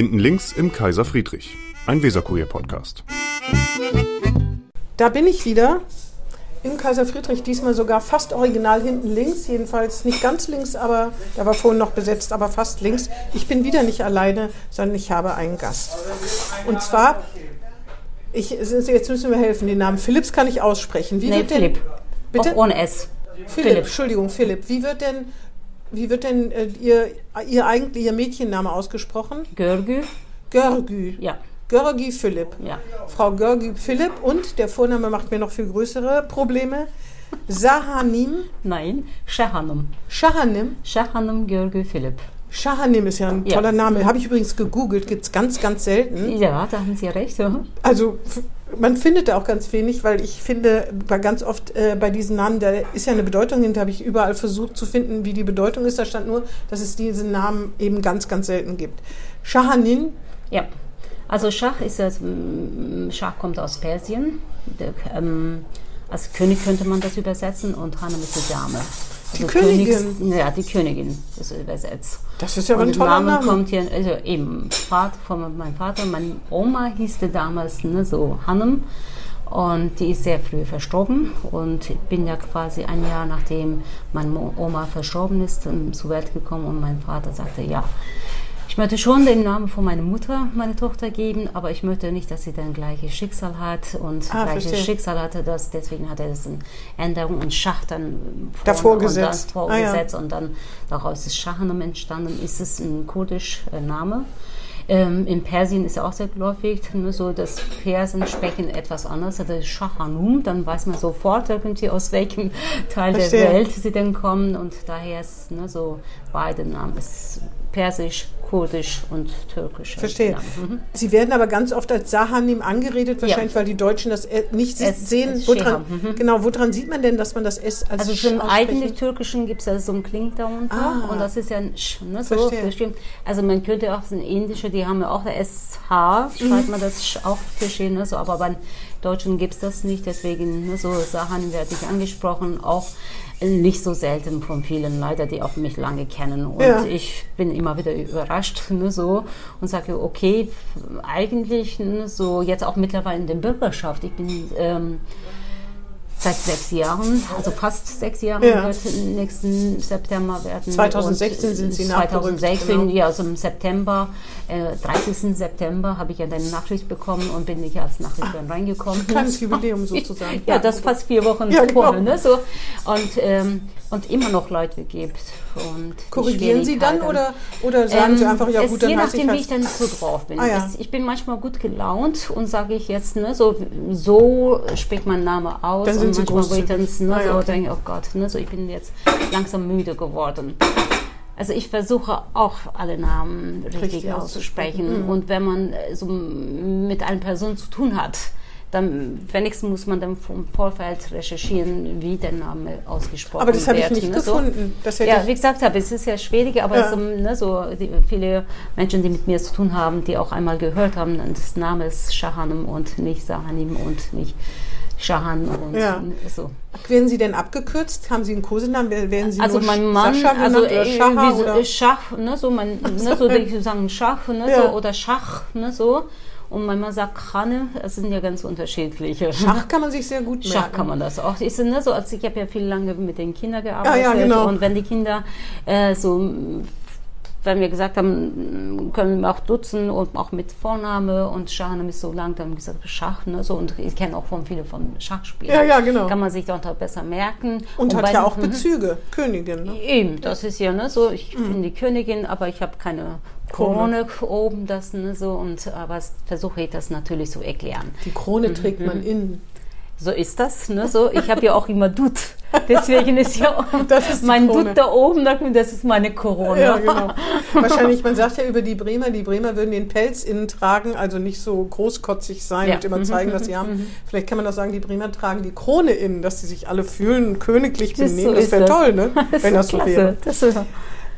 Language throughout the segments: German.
Hinten links im Kaiser Friedrich, ein Weserkurier-Podcast. Da bin ich wieder im Kaiser Friedrich, diesmal sogar fast original hinten links, jedenfalls nicht ganz links, aber da war vorhin noch besetzt, aber fast links. Ich bin wieder nicht alleine, sondern ich habe einen Gast. Und zwar, ich, jetzt müssen wir helfen, den Namen Philipps kann ich aussprechen. Wie nee, wird Philipp. Bitte? Auch ohne S. Philipp, Philipp, Entschuldigung, Philipp. Wie wird denn, wie wird denn äh, ihr, ihr eigentlich Ihr Mädchenname ausgesprochen? Görgü. Görgü. Ja. Görgi Philipp. Ja. Frau Görgi Philipp und der Vorname macht mir noch viel größere Probleme. Sahanim. Nein, Shahanim. Shahanim. Shahanim Görgi Philipp. Shahanim ist ja ein ja. toller Name. Habe ich übrigens gegoogelt, gibt es ganz, ganz selten. Ja, da haben Sie recht. Ja. Also man findet da auch ganz wenig, weil ich finde, ganz oft äh, bei diesen Namen, da ist ja eine Bedeutung hinter, habe ich überall versucht zu finden, wie die Bedeutung ist. Da stand nur, dass es diesen Namen eben ganz, ganz selten gibt. Shahanin. Ja. Also Schach ist ja, Schach kommt aus Persien. Der, ähm, als König könnte man das übersetzen und Hanem ist die Dame. Also die Königin? Königs, ja, die Königin ist übersetzt. Das ist ja und ein toller Name. kommt hier, also eben Vater, von meinem Vater, meine Oma hieß damals ne, so Hanem und die ist sehr früh verstorben und ich bin ja quasi ein Jahr nachdem meine Oma verstorben ist zur Welt gekommen und mein Vater sagte, ja, ich möchte schon den Namen von meiner Mutter, meine Tochter geben, aber ich möchte nicht, dass sie dann gleiches Schicksal hat und ah, gleiches verstehe. Schicksal hatte. Das, deswegen hat er das in Änderung und Schach dann davor gesetzt. Und, vorgesetzt ah, ja. und dann daraus ist Shahanam entstanden. Ist es ein kurdisch äh, Name? Ähm, in Persien ist er auch sehr geläufig, ne, so das Persen sprechen etwas anders, also Shahanum, dann weiß man sofort irgendwie aus welchem Teil Verstehe. der Welt sie denn kommen und daher ist ne, so beide Namen, ist Persisch, Kurdisch und Türkisch. Verstehe. Mhm. Sie werden aber ganz oft als Sahanim angeredet, wahrscheinlich, ja. weil die Deutschen das nicht es, sehen. Es woran, mhm. Genau, woran sieht man denn, dass man das S als Also im eigentlich Türkischen gibt es ja so ein Kling darunter ah. und das ist ja ein Sch, ne, so, Verstehe. Also man könnte auch so ein indische, die haben ja auch der SH, schreibt mhm. man das auch verstehen, ne, so, aber beim Deutschen gibt es das nicht, deswegen ne, so Sachen werde ich angesprochen, auch nicht so selten von vielen leider, die auch mich lange kennen. Und ja. ich bin immer wieder überrascht ne, so und sage, okay, eigentlich ne, so jetzt auch mittlerweile in der Bürgerschaft. Ich bin ähm, seit sechs Jahren, also fast sechs Jahre ja. wird nächsten September werden. 2016 sind Sie 2016, genau. ja, also im September, äh, 30. September habe ich ja eine Nachricht bekommen und bin nicht als Nachrichterin ah, reingekommen. Kleines Jubiläum sozusagen. ja, das fast vier Wochen ja, genau. vorher. Ne, so. Und, ähm, und immer noch Leute gibt. Und Korrigieren Sie dann oder, oder sagen ähm, Sie einfach, ja gut, dann Je nachdem, halt wie ich dann so drauf bin. Ah, ja. es, ich bin manchmal gut gelaunt und sage ich jetzt, ne, so, so spricht mein Name aus. Dann und manchmal, wo ich dann ne, ah, ja, so okay. denke, oh Gott, ne, so, ich bin jetzt langsam müde geworden. Also ich versuche auch alle Namen richtig, richtig auszusprechen. Mhm. Und wenn man so mit einer Person zu tun hat, dann wenigstens muss man dann vom Vorfeld recherchieren, wie der Name ausgesprochen wird. Aber das habe ich nicht ne? gefunden. So. ja, wie gesagt habe, es ist ja schwierig, aber ja. so, ne, so die, viele Menschen, die mit mir zu tun haben, die auch einmal gehört haben, das Name ist Shahanim und nicht Sahanim und nicht Shahan und ja. so. Werden Sie denn abgekürzt? Haben Sie einen Kosenamen? Werden Sie also nur mein Mann, Sascha genannt also oder Schacha, oder? Schach, ne, so man, ne, so die sagen Schach, ne, ja. so, oder Schach, ne, so. Und wenn man sagt Krane, das sind ja ganz unterschiedliche. Schach kann man sich sehr gut merken. Schach kann man das auch. Ich, ne, so, also ich habe ja viel lange mit den Kindern gearbeitet. Ah, ja, genau. Und wenn die Kinder äh, so wenn wir gesagt haben, können wir auch dutzen und auch mit Vorname und Schahnem ist so lang, dann haben wir gesagt Schach, ne, so und ich kenne auch von viele von Schachspielen. Ja, ja, genau. Kann man sich doch besser merken. Und, und hat ja auch mhm. Bezüge, Königin. Ne? Eben, das ist ja, ne, so ich mhm. bin die Königin, aber ich habe keine Krone oben, das, ne, so und aber versuche ich das natürlich zu erklären. Die Krone trägt mhm. man innen. So ist das, ne? So, ich habe ja auch immer Dut. Deswegen ist ja ist mein Dut da oben, das ist meine Corona. Ja, genau. Wahrscheinlich, man sagt ja über die Bremer, die Bremer würden den Pelz innen tragen, also nicht so großkotzig sein ja. und immer zeigen, was sie haben. Mhm. Vielleicht kann man auch sagen, die Bremer tragen die Krone innen, dass sie sich alle fühlen, königlich benehmen. So das wäre toll, ne? Das wenn das so wäre. Das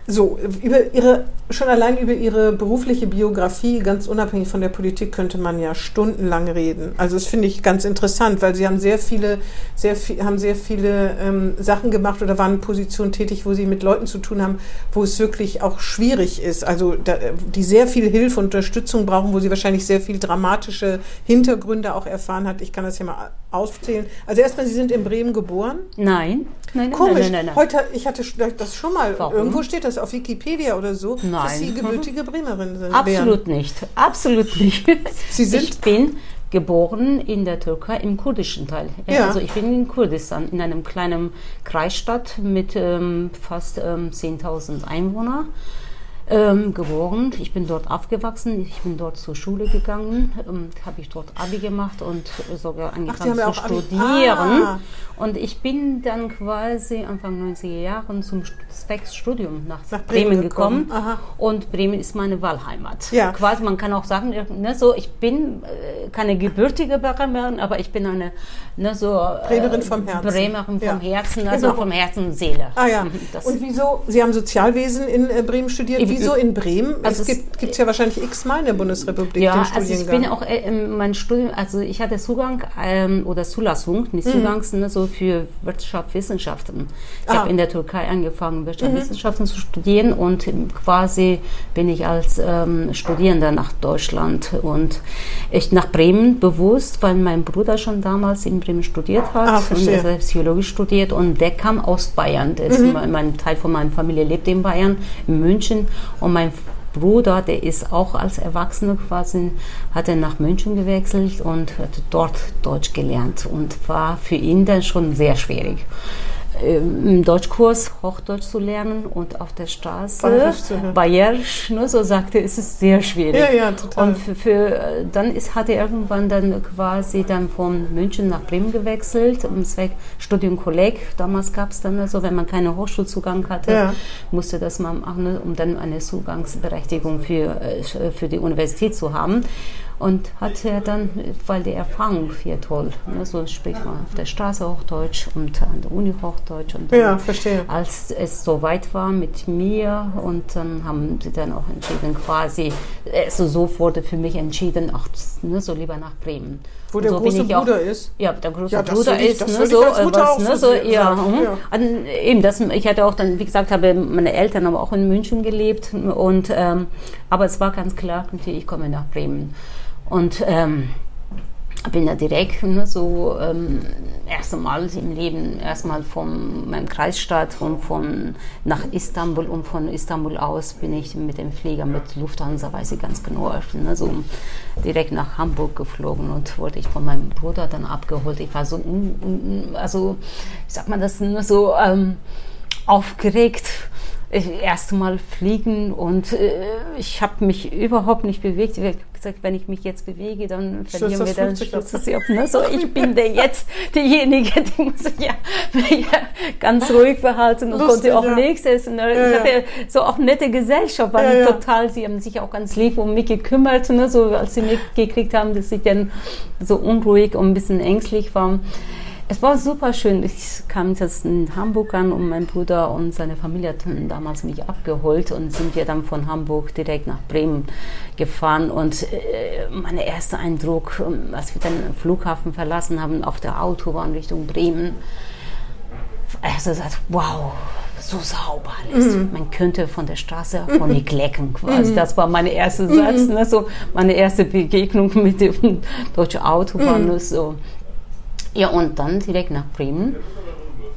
So, über ihre, schon allein über ihre berufliche Biografie, ganz unabhängig von der Politik, könnte man ja stundenlang reden. Also das finde ich ganz interessant, weil sie haben sehr viele, sehr viel, haben sehr viele ähm, Sachen gemacht oder waren in Positionen tätig, wo sie mit Leuten zu tun haben, wo es wirklich auch schwierig ist. Also da, die sehr viel Hilfe und Unterstützung brauchen, wo sie wahrscheinlich sehr viel dramatische Hintergründe auch erfahren hat. Ich kann das hier mal aufzählen. Also erstmal, Sie sind in Bremen geboren? Nein. Nein, Komisch. Nein, nein, nein, Heute, ich hatte das schon mal. Warum? Irgendwo steht das auf Wikipedia oder so, nein. dass Sie gebürtige Bremerin sind. Absolut wären. nicht. Absolut nicht. Sie sind? Ich bin geboren in der Türkei im kurdischen Teil. Ja. Also ich bin in Kurdistan, in einem kleinen Kreisstadt mit ähm, fast ähm, 10.000 Einwohnern ähm, geboren. Ich bin dort aufgewachsen, ich bin dort zur Schule gegangen, ähm, habe ich dort Abi gemacht und sogar angefangen Ach, zu studieren. Ah. Und ich bin dann quasi Anfang 90er Jahren zum Zwecksstudium nach, nach Bremen, Bremen, gekommen. gekommen. Und Bremen ist meine Wahlheimat. Ja. Quasi, man kann auch sagen, ne, so, ich bin äh, keine gebürtige Bremerin, aber ich bin eine ne, so, äh, Bremerin vom Herzen. Bremerin vom ja. Herzen, also genau. vom Herzen und Seele. Ah ja. Das und wieso, Sie haben Sozialwesen in äh, Bremen studiert, wieso in Bremen? Also es gibt es ja wahrscheinlich x-mal in der Bundesrepublik ja, den also ich bin auch, äh, mein Studium, also ich hatte Zugang ähm, oder Zulassung, nicht mhm. Zugangs, ne, so für Wirtschaftswissenschaften. Ich ah. habe in der Türkei angefangen, Wirtschaftswissenschaften mhm. zu studieren und quasi bin ich als ähm, Studierender nach Deutschland und ich nach Bremen bewusst, weil mein Bruder schon damals in Bremen studiert hat ah, und er hat Psychologie studiert und der kam aus Bayern. Der mhm. ist, mein Teil von meiner Familie lebt in Bayern, in München und mein Bruder, der ist auch als Erwachsener quasi, hat er nach München gewechselt und hat dort Deutsch gelernt und war für ihn dann schon sehr schwierig. Ähm, im Deutschkurs Hochdeutsch zu lernen und auf der Straße Bayerisch, ne, so sagte, ist es sehr schwierig. Ja, ja, total. Und für, für, dann ist, hat er irgendwann dann quasi dann von München nach Bremen gewechselt, um Zweck Studium Kolleg. Damals gab es dann also, wenn man keinen Hochschulzugang hatte, ja. musste das man machen, um dann eine Zugangsberechtigung für, äh, für die Universität zu haben und hat er dann, weil die Erfahrung hier toll, ne, so spricht man auf der Straße Hochdeutsch und an der Uni Hochdeutsch und ja, verstehe. als es so weit war mit mir und dann haben sie dann auch entschieden quasi, also so wurde für mich entschieden, ach, ne, so lieber nach Bremen. Wo der so große Bruder auch, ist? Ja, der große ja, Bruder ich, ist, ne, so, was, ne, so, ja, ja. Und eben, das, ich hatte auch dann, wie gesagt, habe meine Eltern aber auch in München gelebt und, ähm, aber es war ganz klar, ich komme nach Bremen. Und ähm, bin da direkt ne, so ähm, erst einmal im Leben erstmal von meinem Kreisstadt und von nach Istanbul und von Istanbul aus bin ich mit dem Flieger mit Lufthansa, weiß ich ganz genau, ne, so direkt nach Hamburg geflogen und wurde ich von meinem Bruder dann abgeholt. Ich war so, also wie sagt man das, nur so ähm, aufgeregt erste Mal fliegen und äh, ich habe mich überhaupt nicht bewegt. Ich habe gesagt, wenn ich mich jetzt bewege, dann verlieren wir dann Schutz ab. Ne? So, ich bin der jetzt diejenige, die muss sich ja, ja ganz ruhig verhalten und Lustig, konnte auch ja. nichts essen. Ne? Ja, ich hatte so auch nette Gesellschaft, waren total, sie haben sich auch ganz lieb um mich gekümmert, ne? so als sie mitgekriegt haben, dass ich dann so unruhig und ein bisschen ängstlich war. Es war super schön. Ich kam jetzt in Hamburg an und mein Bruder und seine Familie hatten damals mich abgeholt und sind wir dann von Hamburg direkt nach Bremen gefahren. Und äh, mein erster Eindruck, ähm, als wir dann den Flughafen verlassen haben, auf der Autobahn Richtung Bremen, also gesagt, wow, so sauber alles. Mhm. Man könnte von der Straße Honig lecken quasi. Mhm. Das war mein erster Satz, mhm. ne, so meine erste Begegnung mit dem deutschen Autobahn. Mhm. So. Ja, und dann direkt nach Bremen.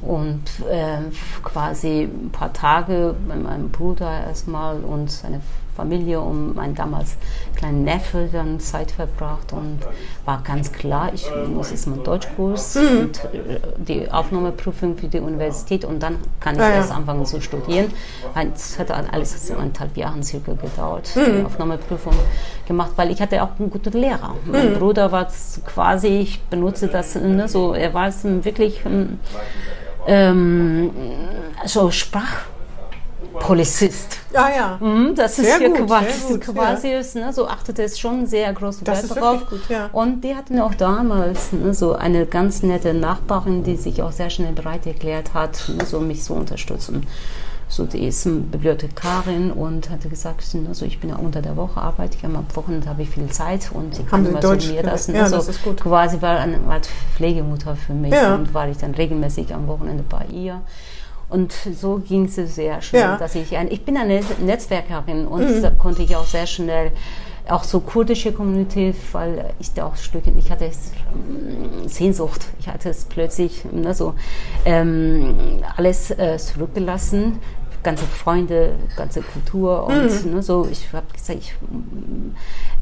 Und äh, quasi ein paar Tage mit meinem Bruder erstmal und seine Familie und mein damals kleinen Neffe dann Zeit verbracht und war ganz klar, ich muss jetzt meinen Deutschkurs mhm. und äh, die Aufnahmeprüfung für die Universität und dann kann ich ja, erst anfangen zu studieren. Es hat alles so eineinhalb Jahre circa gedauert, mhm. die Aufnahmeprüfung gemacht, weil ich hatte auch einen guten Lehrer. Mein mhm. Bruder war quasi, ich benutze das, ne, so, er war wirklich ähm, so Sprach Polizist. Ah ja. Mhm, das sehr ist hier gut, quasi, gut, quasi ja. ne, so achtete es schon sehr groß Wert darauf. Gut, ja. Und die hatten auch damals ne, so eine ganz nette Nachbarin, die sich auch sehr schnell bereit erklärt hat, ne, so mich zu unterstützen. so die ist Bibliothekarin und hatte gesagt, also ich bin ja unter der Woche arbeite ich, am Wochenende habe ich viel Zeit und sie kann Deutsch so mir das, ja, also das ist gut. quasi war eine Art Pflegemutter für mich und war ich dann regelmäßig am Wochenende bei ihr. Und so ging es sehr schnell, Ja. dass ich ein, ich bin eine Netzwerkerin und da konnte ich auch sehr schnell auch so kurdische Community, weil ich da auch Stücke, ich hatte es, ähm, Sehnsucht, ich hatte es plötzlich ne, so ähm, alles äh, zurückgelassen, ganze Freunde, ganze Kultur und ne, so. Ich habe gesagt, ich,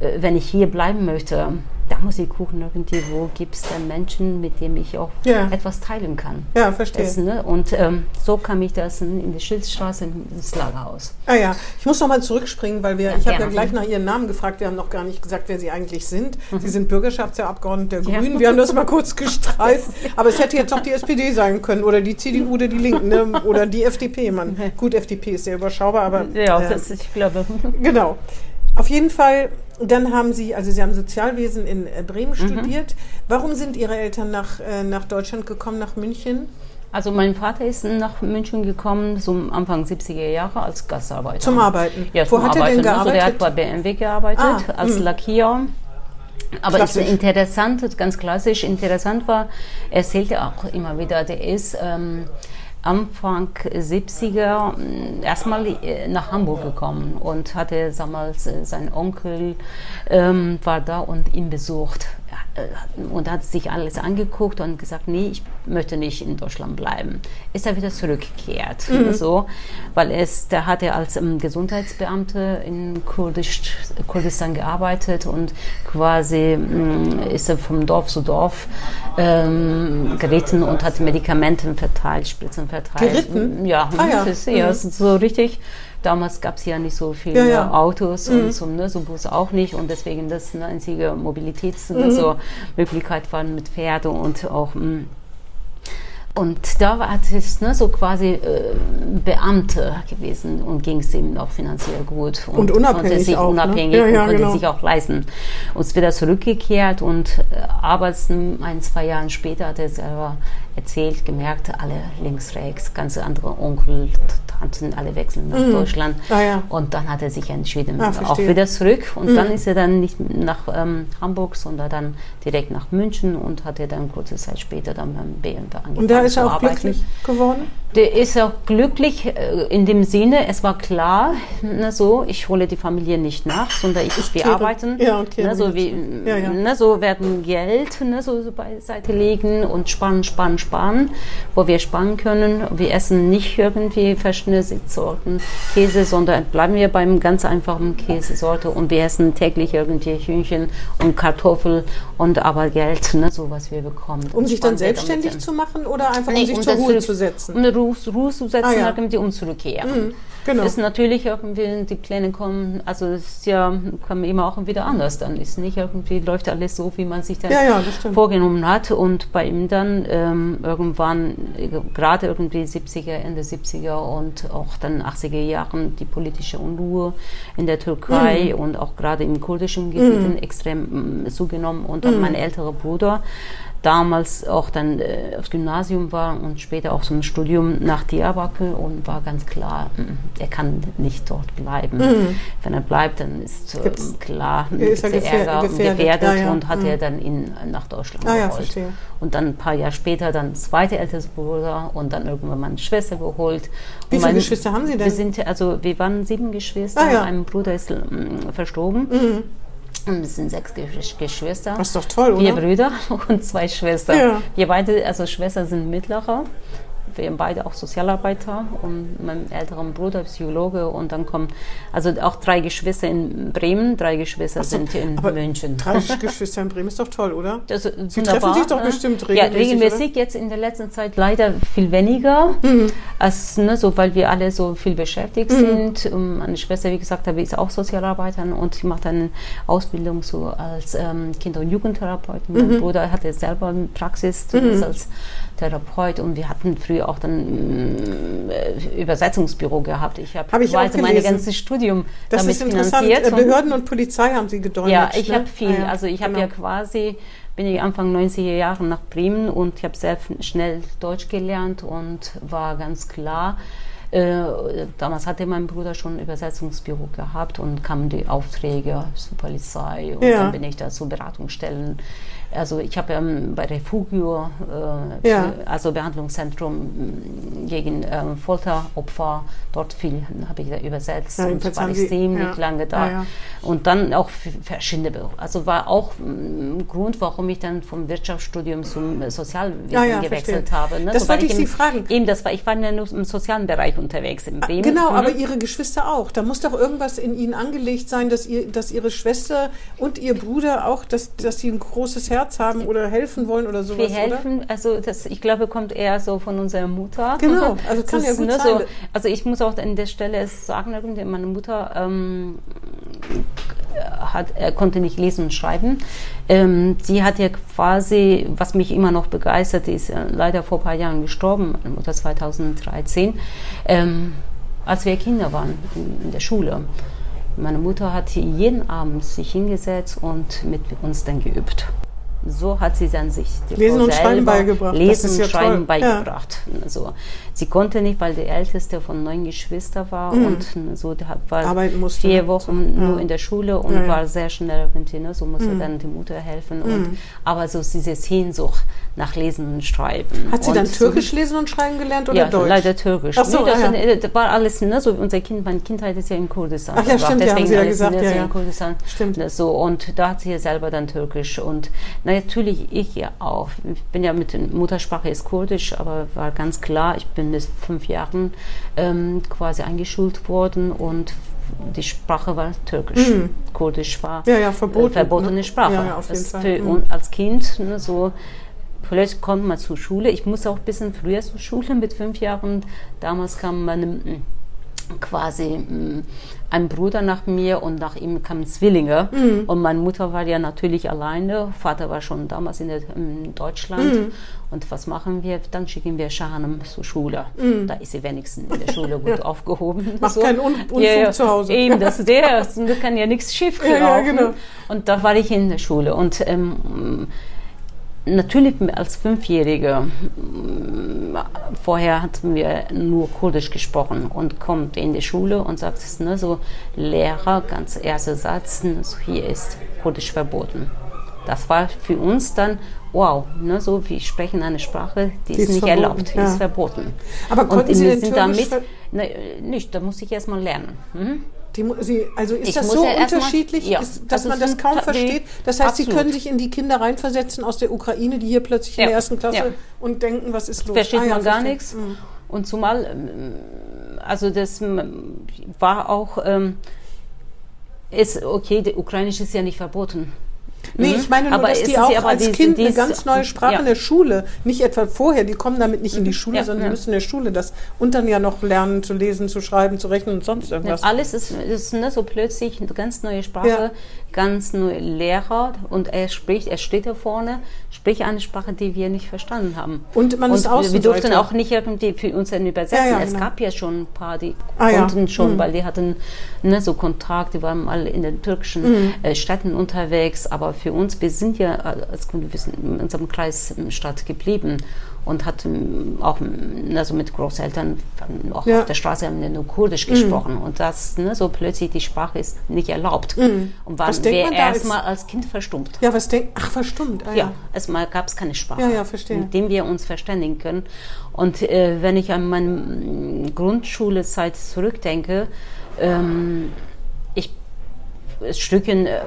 äh, wenn ich hier bleiben möchte, da muss ich gucken irgendwie, wo gibt es denn Menschen, mit denen ich auch Ja. etwas teilen kann. Ja, verstehe. Das, ne? Und ähm, so kam ich das in, die Schildstraße ins Lagerhaus. Ah ja, ich muss noch mal zurückspringen, weil wir, ich habe ja gleich nach Ihren Namen gefragt, wir haben noch gar nicht gesagt, wer Sie eigentlich sind. Sie sind Bürgerschaftsabgeordnete der Ja. Grünen, wir haben das mal kurz gestreift, aber es hätte jetzt auch die SPD sein können oder die CDU oder die Linken ne? oder die FDP. Man. Gut, FDP ist sehr überschaubar, aber Ja, äh, das, ich glaube. genau. Auf jeden Fall, dann haben Sie, also Sie haben Sozialwesen in äh, Bremen Mhm. studiert. Warum sind Ihre Eltern nach, äh, nach Deutschland gekommen, nach München? Also mein Vater ist nach München gekommen, so Anfang 70er Jahre als Gastarbeiter. Zum Arbeiten. Ja, Wo zum hat er Arbeiten. denn Also der hat gearbeitet? bei BMW gearbeitet, Ah, als mh. Lackierer. Aber ist Klassisch. interessant, ganz klassisch interessant war, er erzählte auch immer wieder, der ist ähm, Anfang 70er mh, erstmal äh, nach Hamburg gekommen und hatte damals äh, sein Onkel ähm, war da und ihn besucht und hat sich alles angeguckt und gesagt, nee, ich möchte nicht in Deutschland bleiben. Ist er wieder zurückgekehrt, so, weil es, der hatte als ähm, Gesundheitsbeamte in Kurdisch, Kurdistan gearbeitet und quasi mh, ist er vom Dorf zu Dorf ähm, geritten und hat Medikamente verteilt, Spritzen verteilt. Geritten? Ja, Ah, ja. das ist ja Mhm. so richtig. Damals gab es ja nicht so viele Ja, ja. Autos und so, ne, so Bus auch nicht und deswegen das eine einzige Mobilitäts Mhm. ne, so Möglichkeit war mit Pferde und auch mh, und da war es ne, so quasi äh, Beamte gewesen und ging es ihm auch finanziell gut. Und unabhängig konnte sich auch, ne? unabhängig Ja, ja, und konnte genau. sich auch leisten. Und ist wieder zurückgekehrt und äh, aber es, ein, zwei Jahre später hat er selber erzählt, gemerkt, alle links, rechts, ganz andere Onkel, Tanten, alle wechseln nach Deutschland. Ah, ja. Und dann hat er sich entschieden, Ah, auch wieder zurück. Und dann ist er dann nicht nach ähm, Hamburg, sondern dann direkt nach München und hat er dann kurze Zeit später dann beim BMW angefangen Und da ist er auch arbeiten. glücklich geworden? Der ist auch glücklich äh, in dem Sinne, es war klar, ne, so, ich hole die Familie nicht nach, sondern ich, wir kehre- arbeiten. ja, kehre ne, so, wie. Ja, ja. Ne, so werden Geld ne, so, so beiseite legen und sparen, sparen, sparen, wo wir sparen können. Wir essen nicht irgendwie verschiedene Sorten Käse, sondern bleiben wir beim ganz einfachen Käsesorte und wir essen täglich irgendwie Hühnchen und Kartoffel und aber Geld, ne, so was wir bekommen. Um sich dann selbstständig dann. zu machen oder einfach um Nee, sich um zur Ruhe zu setzen? Um eine Ruhe, Ruhe zu setzen, Ah, ja. irgendwie um zurückkehren. Genau. Ist natürlich irgendwie, die Pläne kommen, also es ist ja, kommen immer auch wieder anders. Dann ist nicht irgendwie, läuft alles so, wie man sich dann Ja, ja, vorgenommen hat. Und bei ihm dann ähm, irgendwann, äh, gerade irgendwie 70er, Ende 70er und auch dann 80er Jahren die politische Unruhe in der Türkei Mhm. und auch gerade im kurdischen Gebieten extrem mm, zugenommen. Und Mhm. mein älterer Bruder damals auch dann äh, aufs Gymnasium war und später auch zum Studium nach Diyarbakir und war ganz klar, mm, er kann nicht dort bleiben. Wenn er bleibt, dann ist äh, Mhm. Klar, ist er Ärger gefährdet. gefährdet Ja, ja. und hat Mhm. er dann ihn nach Deutschland Ah, ja, geholt. verstehe. Und dann ein paar Jahre später dann zweite älteste Bruder und dann irgendwann meine Schwester geholt. Wie viele Geschwister haben Sie denn? Wir sind also wir waren sieben Geschwister. Ah, ja. Ein Bruder ist mm, verstorben. Und es sind sechs Gesch- Geschwister. Das ist doch toll, Vier oder? Brüder und zwei Schwestern. Ja. Wir beide, also Schwestern sind mittlerer. Wir haben beide auch Sozialarbeiter und mein älterer Bruder Psychologe und dann kommen also auch drei Geschwister in Bremen, drei Geschwister so, sind in München. Drei Geschwister in Bremen ist doch toll, oder? Das Sie wunderbar, treffen sich doch ne? bestimmt Ja, regelmäßig, regelmäßig. Jetzt in der letzten Zeit leider viel weniger, Mhm. als, ne, so, weil wir alle so viel beschäftigt Mhm. sind. Um, meine Schwester, wie gesagt habe, ist auch Sozialarbeiterin und sie macht eine Ausbildung so als ähm, Kinder- und Jugendtherapeutin. Mhm. Mein Bruder hatte selber eine Praxis zumindest als Therapeut und wir hatten früher auch dann äh, Übersetzungsbüro gehabt. Ich habe Hab ich quasi mein ganzes Studium Das damit ist interessant. finanziert. Behörden und Polizei haben Sie gedolmetscht. Ja, ich ne? habe viel. Ah, ja, Also ich habe genau. ja quasi, bin ich Anfang 90er Jahre nach Bremen und ich habe sehr schnell Deutsch gelernt und war ganz klar, Äh, damals hatte mein Bruder schon ein Übersetzungsbüro gehabt und kamen die Aufträge zur Polizei und ja. dann bin ich da zu Beratungsstellen also ich habe ähm, bei Refugio, äh, ja. also Behandlungszentrum mm, gegen ähm, Folteropfer, dort viel habe ich da übersetzt ja, und war ich ziemlich ja. lange da. Und dann auch verschiedene Berufe. Also war auch ein mm, Grund, warum ich dann vom Wirtschaftsstudium zum Sozialwesen gewechselt verstehe. habe. Ne? Das so, wollte ich, ich Sie fragen. Eben, das war, ich war ja nur im sozialen Bereich unterwegs in Bremen. Genau, mhm. aber Ihre Geschwister auch. Da muss doch irgendwas in Ihnen angelegt sein, dass, ihr, dass Ihre Schwester und Ihr Bruder auch, dass, dass Sie ein großes Herz Herz haben oder helfen wollen oder sowas. Wir helfen, oder? also das, ich glaube, kommt eher so von unserer Mutter. Genau, also kann das, ja gut ne, sein. So, also ich muss auch an der Stelle sagen, meine Mutter ähm, hat, er konnte nicht lesen und schreiben. Ähm, sie hat ja quasi, was mich immer noch begeistert, ist äh, leider vor ein paar Jahren gestorben, meine Mutter 2013, ähm, als wir Kinder waren in, in der Schule. Meine Mutter hat jeden Abend sich hingesetzt und mit uns dann geübt so hat sie dann sich Lesen und Schreiben beigebracht. Lesen und Schreiben toll. beigebracht. Ja. So. Sie konnte nicht, weil die älteste von neun Geschwistern war mhm. und so war vier Wochen ja. nur in der Schule und ja, war sehr schnell Rentine. So musste mhm. dann die Mutter helfen. Und, mhm. aber so diese Sehnsucht nach Lesen und Schreiben. Hat sie und dann Türkisch so, lesen und schreiben gelernt oder ja, Deutsch? leider Türkisch. Ach so, nee, das, ah, ja. das, war alles, ne, so unser Kind, meine Kindheit ist ja in Kurdistan. Ach ja, stimmt, deswegen haben Sie ja gesagt, ne, ja, in Kurdistan. Stimmt. So, und da hat sie ja selber dann Türkisch. Und na, natürlich ich ja auch. Ich bin ja mit der Muttersprache ist Kurdisch, aber war ganz klar, ich bin mit fünf Jahren ähm, quasi eingeschult worden und die Sprache war Türkisch. Mhm. Kurdisch war ja, ja, verboten, verbotene ne? Sprache. Ja. Für, mhm. als Kind ne, so Vielleicht kommt man zur Schule. Ich muss auch ein bisschen früher zur Schule mit fünf Jahren. Damals kam meine hm, quasi hm, ein Bruder nach mir und nach ihm kamen Zwillinge. Mhm. Und meine Mutter war ja natürlich alleine. Vater war schon damals in, der, in Deutschland. Mhm. Und was machen wir? Dann schicken wir Shahanam zur Schule. Mhm. Da ist sie wenigstens in der Schule gut ja. aufgehoben. Macht so. keinen Unfug ja, zu Hause. Eben, das ist der. Da kann ja nichts schief Ja, ja, genau. Und da war ich in der Schule. Und ähm, Natürlich als Fünfjährige, vorher hatten wir nur Kurdisch gesprochen und kommt in die Schule und sagt, ne, so Lehrer, ganz erster Satz, so hier ist Kurdisch verboten. Das war für uns dann, wow, ne, so wir sprechen eine Sprache, die, die ist, ist, nicht verboten, erlaubt, ja. ist verboten. Aber konnten und Sie den sind damit, ne, nicht, da muss ich erstmal lernen. Mhm. Die, Sie, also ist ich das so ja unterschiedlich, ja. ist, dass also man das kaum versteht? Das heißt, absolut. Sie können sich in die Kinder reinversetzen aus der Ukraine, die hier plötzlich ja. in der ersten Klasse und denken, was ist los? Versteht ah, man gar nichts. Mhm. Und zumal, ähm, also das war auch, ähm, ist okay, der Ukrainisch ist ja nicht verboten. Nee, mhm. ich meine nur, aber dass die auch als Kind eine ganz neue Sprache ja. in der Schule, nicht etwa vorher, die kommen damit nicht in die mhm. Schule, ja, sondern ja. müssen in der Schule das und dann ja noch lernen zu lesen, zu schreiben, zu rechnen und sonst irgendwas. alles ist, ist ne, so plötzlich eine ganz neue Sprache, ganz neue Lehrer und er spricht, er steht da vorne, spricht eine Sprache, die wir nicht verstanden haben. Und man und ist Wir durften auch nicht irgendwie für uns dann übersetzen. es genau. gab ja schon ein paar, die ah, konnten schon, mhm. weil die hatten ne, so Kontakt, die waren mal in den türkischen mhm. äh, Städten unterwegs, aber für uns, wir sind ja äh, als Kunde, wir sind in unserem Kreis Stadt geblieben und hat auch also mit Großeltern auch ja. auf der Straße nur Kurdisch mhm. gesprochen und das ne, so plötzlich die Sprache ist nicht erlaubt mhm. und waren wir erstmal als Kind verstummt. Ja, was denkt? Ach, verstummt. Ah, ja. ja, erstmal gab es keine Sprache, ja, ja, verstehe. mit dem wir uns verständigen können. Und äh, wenn ich an meine Grundschulezeit zurückdenke, ähm, Stückchen äh,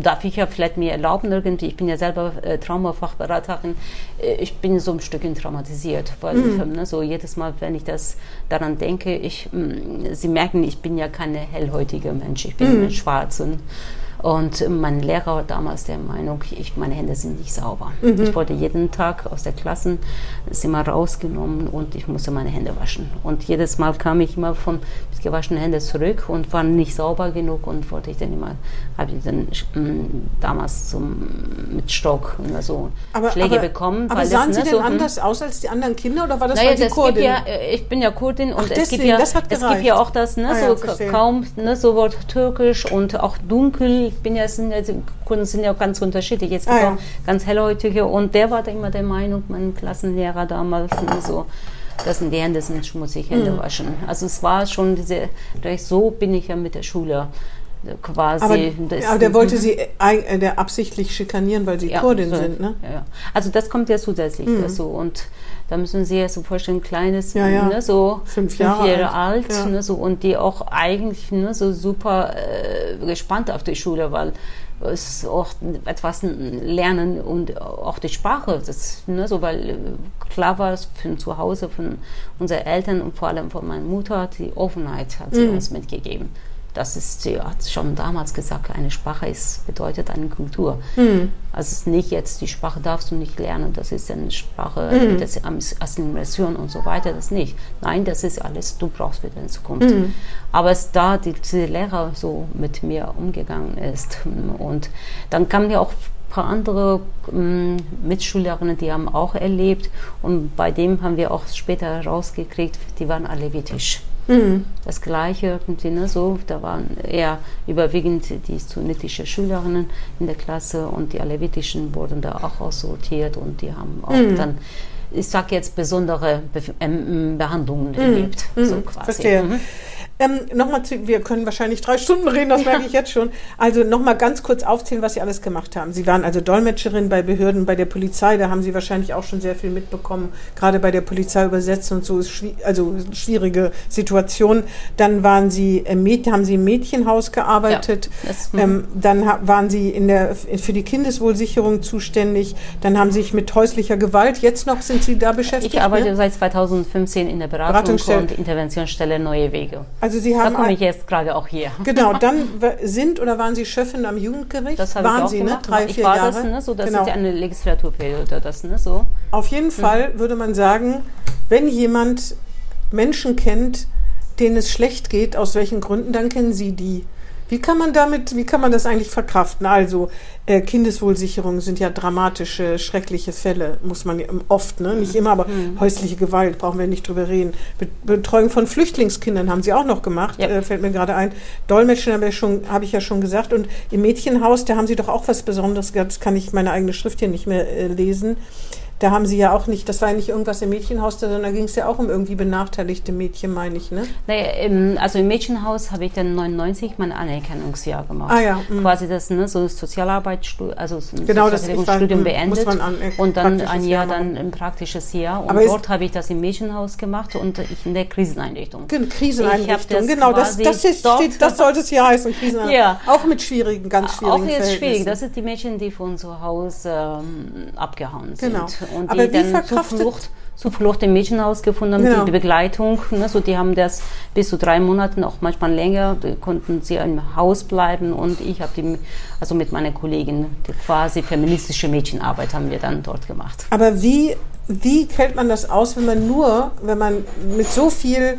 darf ich ja vielleicht mir erlauben irgendwie. Ich bin ja selber äh, Traumafachberaterin. Äh, ich bin so ein Stückchen traumatisiert, weil mhm. ich, ne, so jedes Mal, wenn ich das daran denke, ich, mh, mm, Sie merken, ich bin ja keine hellhäutige Mensch. Ich bin mhm. schwarz und und mein Lehrer war damals der Meinung, ich, meine Hände sind nicht sauber. Mhm. Ich wurde jeden Tag aus der Klassenzimmer rausgenommen und ich musste meine Hände waschen. Und jedes Mal kam ich immer von mit gewaschenen Händen zurück und war nicht sauber genug und wollte ich dann immer, habe ich dann ähm, damals so mit Stock oder so aber, Schläge aber, bekommen. Aber sahen Sie denn so, hm? anders aus als die anderen Kinder oder war das naja, weil die Kurdin? Ja, äh, ich bin ja Kurdin und Ach, es, gibt ja, es gibt ja auch das, ne, ah, so ja, kaum ne, so Wort türkisch und auch dunkel ich bin ja, sind ja, die Kunden sind ja auch ganz unterschiedlich. Jetzt gibt ah, ja. auch ganz hellhäutige und der war da immer der Meinung, mein Klassenlehrer damals, so, das sind die Hände sind schmutzig, Hände mhm. waschen. Also es war schon diese, so bin ich ja mit der Schule quasi. Aber, aber der wollte sie äh, der absichtlich schikanieren, weil sie ja, Kurdin so, sind, ne? Ja. Also das kommt ja zusätzlich mhm. dazu und da müssen Sie sich so vorstellen, kleines, ja, ja. Ne, so fünf Jahre, Jahre alt, alt ne, so, und die auch eigentlich ne, so super äh, gespannt auf die Schule, weil es auch etwas lernen und auch die Sprache, das, ne, so, weil äh, klar war es von zu Hause, von unseren Eltern und vor allem von meiner Mutter, die Offenheit hat sie mhm. uns mitgegeben das ist, sie hat schon damals gesagt, eine Sprache ist, bedeutet eine Kultur. Mhm. Also es ist nicht jetzt, die Sprache darfst du nicht lernen, das ist eine Sprache, mhm. das ist Assimilation und so weiter, das nicht. Nein, das ist alles, du brauchst für deine Zukunft. Mhm. Aber es da die, die Lehrer so mit mir umgegangen ist und dann kamen ja auch ein paar andere ähm, Mitschülerinnen, die haben auch erlebt und bei dem haben wir auch später rausgekriegt, die waren alevitisch. Mhm. Das Gleiche irgendwie, ne, so, da waren eher überwiegend die sunnitische Schülerinnen in der Klasse und die alevitischen wurden da auch aussortiert und die haben auch mhm. dann ich sage jetzt besondere Be ähm, Behandlungen mhm. erlebt. So quasi. Verstehe. Mhm. Ähm, nochmal, wir können wahrscheinlich drei Stunden reden, das merke ich jetzt schon. Also nochmal ganz kurz aufzählen, was Sie alles gemacht haben. Sie waren also Dolmetscherin bei Behörden, bei der Polizei, da haben Sie wahrscheinlich auch schon sehr viel mitbekommen, gerade bei der Polizei übersetzen und so, also schwierige Situation. Dann waren Sie, äh, haben Sie im Mädchenhaus gearbeitet, ja, das, hm. ähm, dann waren Sie in der, für die Kindeswohlsicherung zuständig, dann haben Sie sich mit häuslicher Gewalt, jetzt noch sind Sie da beschäftigt? Ich arbeite ne? seit 2015 in der Beratung und Interventionsstelle Neue Wege. Also Sie haben. Da komme ich jetzt gerade auch hier. Genau, dann sind oder waren Sie Chefin am Jugendgericht? Das habe ich auch Sie, ne? gemacht. ne? Drei, vier ich war Jahre. Das, ne? so, das genau. ist ja eine Legislaturperiode, das, ne? So. Auf jeden mhm. Fall würde man sagen, wenn jemand Menschen kennt, denen es schlecht geht, aus welchen Gründen, dann kennen Sie die. Wie kann man damit, wie kann man das eigentlich verkraften? Also äh, Kindeswohlsicherung sind ja dramatische, schreckliche Fälle, muss man oft, ne? nicht immer, aber mhm. häusliche Gewalt brauchen wir nicht drüber reden. Betreuung von Flüchtlingskindern haben Sie auch noch gemacht, ja. äh, fällt mir gerade ein. Dolmetschen habe ich, hab ich ja schon gesagt und im Mädchenhaus, da haben Sie doch auch was Besonderes gehabt, das kann ich meine eigene Schrift hier nicht mehr äh, lesen da haben sie ja auch nicht, das war ja nicht irgendwas im Mädchenhaus, sondern da ging es ja auch um irgendwie benachteiligte Mädchen, meine ich, ne? Im, also im Mädchenhaus habe ich dann 99 mein Anerkennungsjahr gemacht. Ah ja. Mh. Quasi das, ne, so das Sozialarbeitsstudium, also ein genau, Sozialpädagogikstudium beendet und dann ein Jahr, Jahr dann ein praktisches Jahr. Und Aber dort habe ich das im Mädchenhaus gemacht und ich in der Kriseneinrichtung. Kriseneinrichtung, genau, das, das, ist, steht, das sollte es hier heißen, Kriseneinrichtung. ja. Auch mit schwierigen, ganz schwierigen Auch jetzt schwierig, das sind die Mädchen, die von zu Hause ähm, abgehauen sind. Genau und Aber die dann Zuflucht, Zuflucht im Mädchenhaus gefunden haben, genau. die Begleitung. Ne, so die haben das bis zu drei Monaten, auch manchmal länger, konnten sie im Haus bleiben und ich habe die, also mit meiner Kollegin, die quasi feministische Mädchenarbeit haben wir dann dort gemacht. Aber wie, wie hält man das aus, wenn man nur, wenn man mit so viel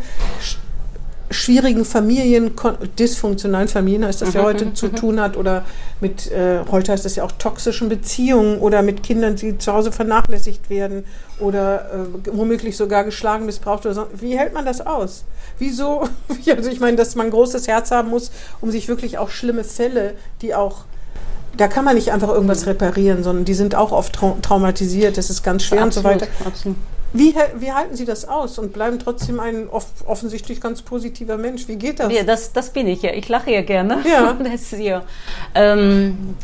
schwierigen Familien, dysfunktionalen Familien heißt das ja mhm, heute, mhm, zu mhm. tun hat oder mit, äh, heute heißt das ja auch toxischen Beziehungen oder mit Kindern, die zu Hause vernachlässigt werden oder äh, womöglich sogar geschlagen, missbraucht oder so. Wie hält man das aus? Wieso? Also ich meine, dass man ein großes Herz haben muss, um sich wirklich auch schlimme Fälle, die auch da kann man nicht einfach irgendwas reparieren, sondern die sind auch oft traumatisiert, das ist ganz schwer absolut, und so weiter. Absolut. Wie, wie, halten Sie das aus und bleiben trotzdem ein offensichtlich ganz positiver Mensch? Wie geht das? Ja, das, das bin ich ja. Ich lache ja gerne. Ja. das, ja. Ähm,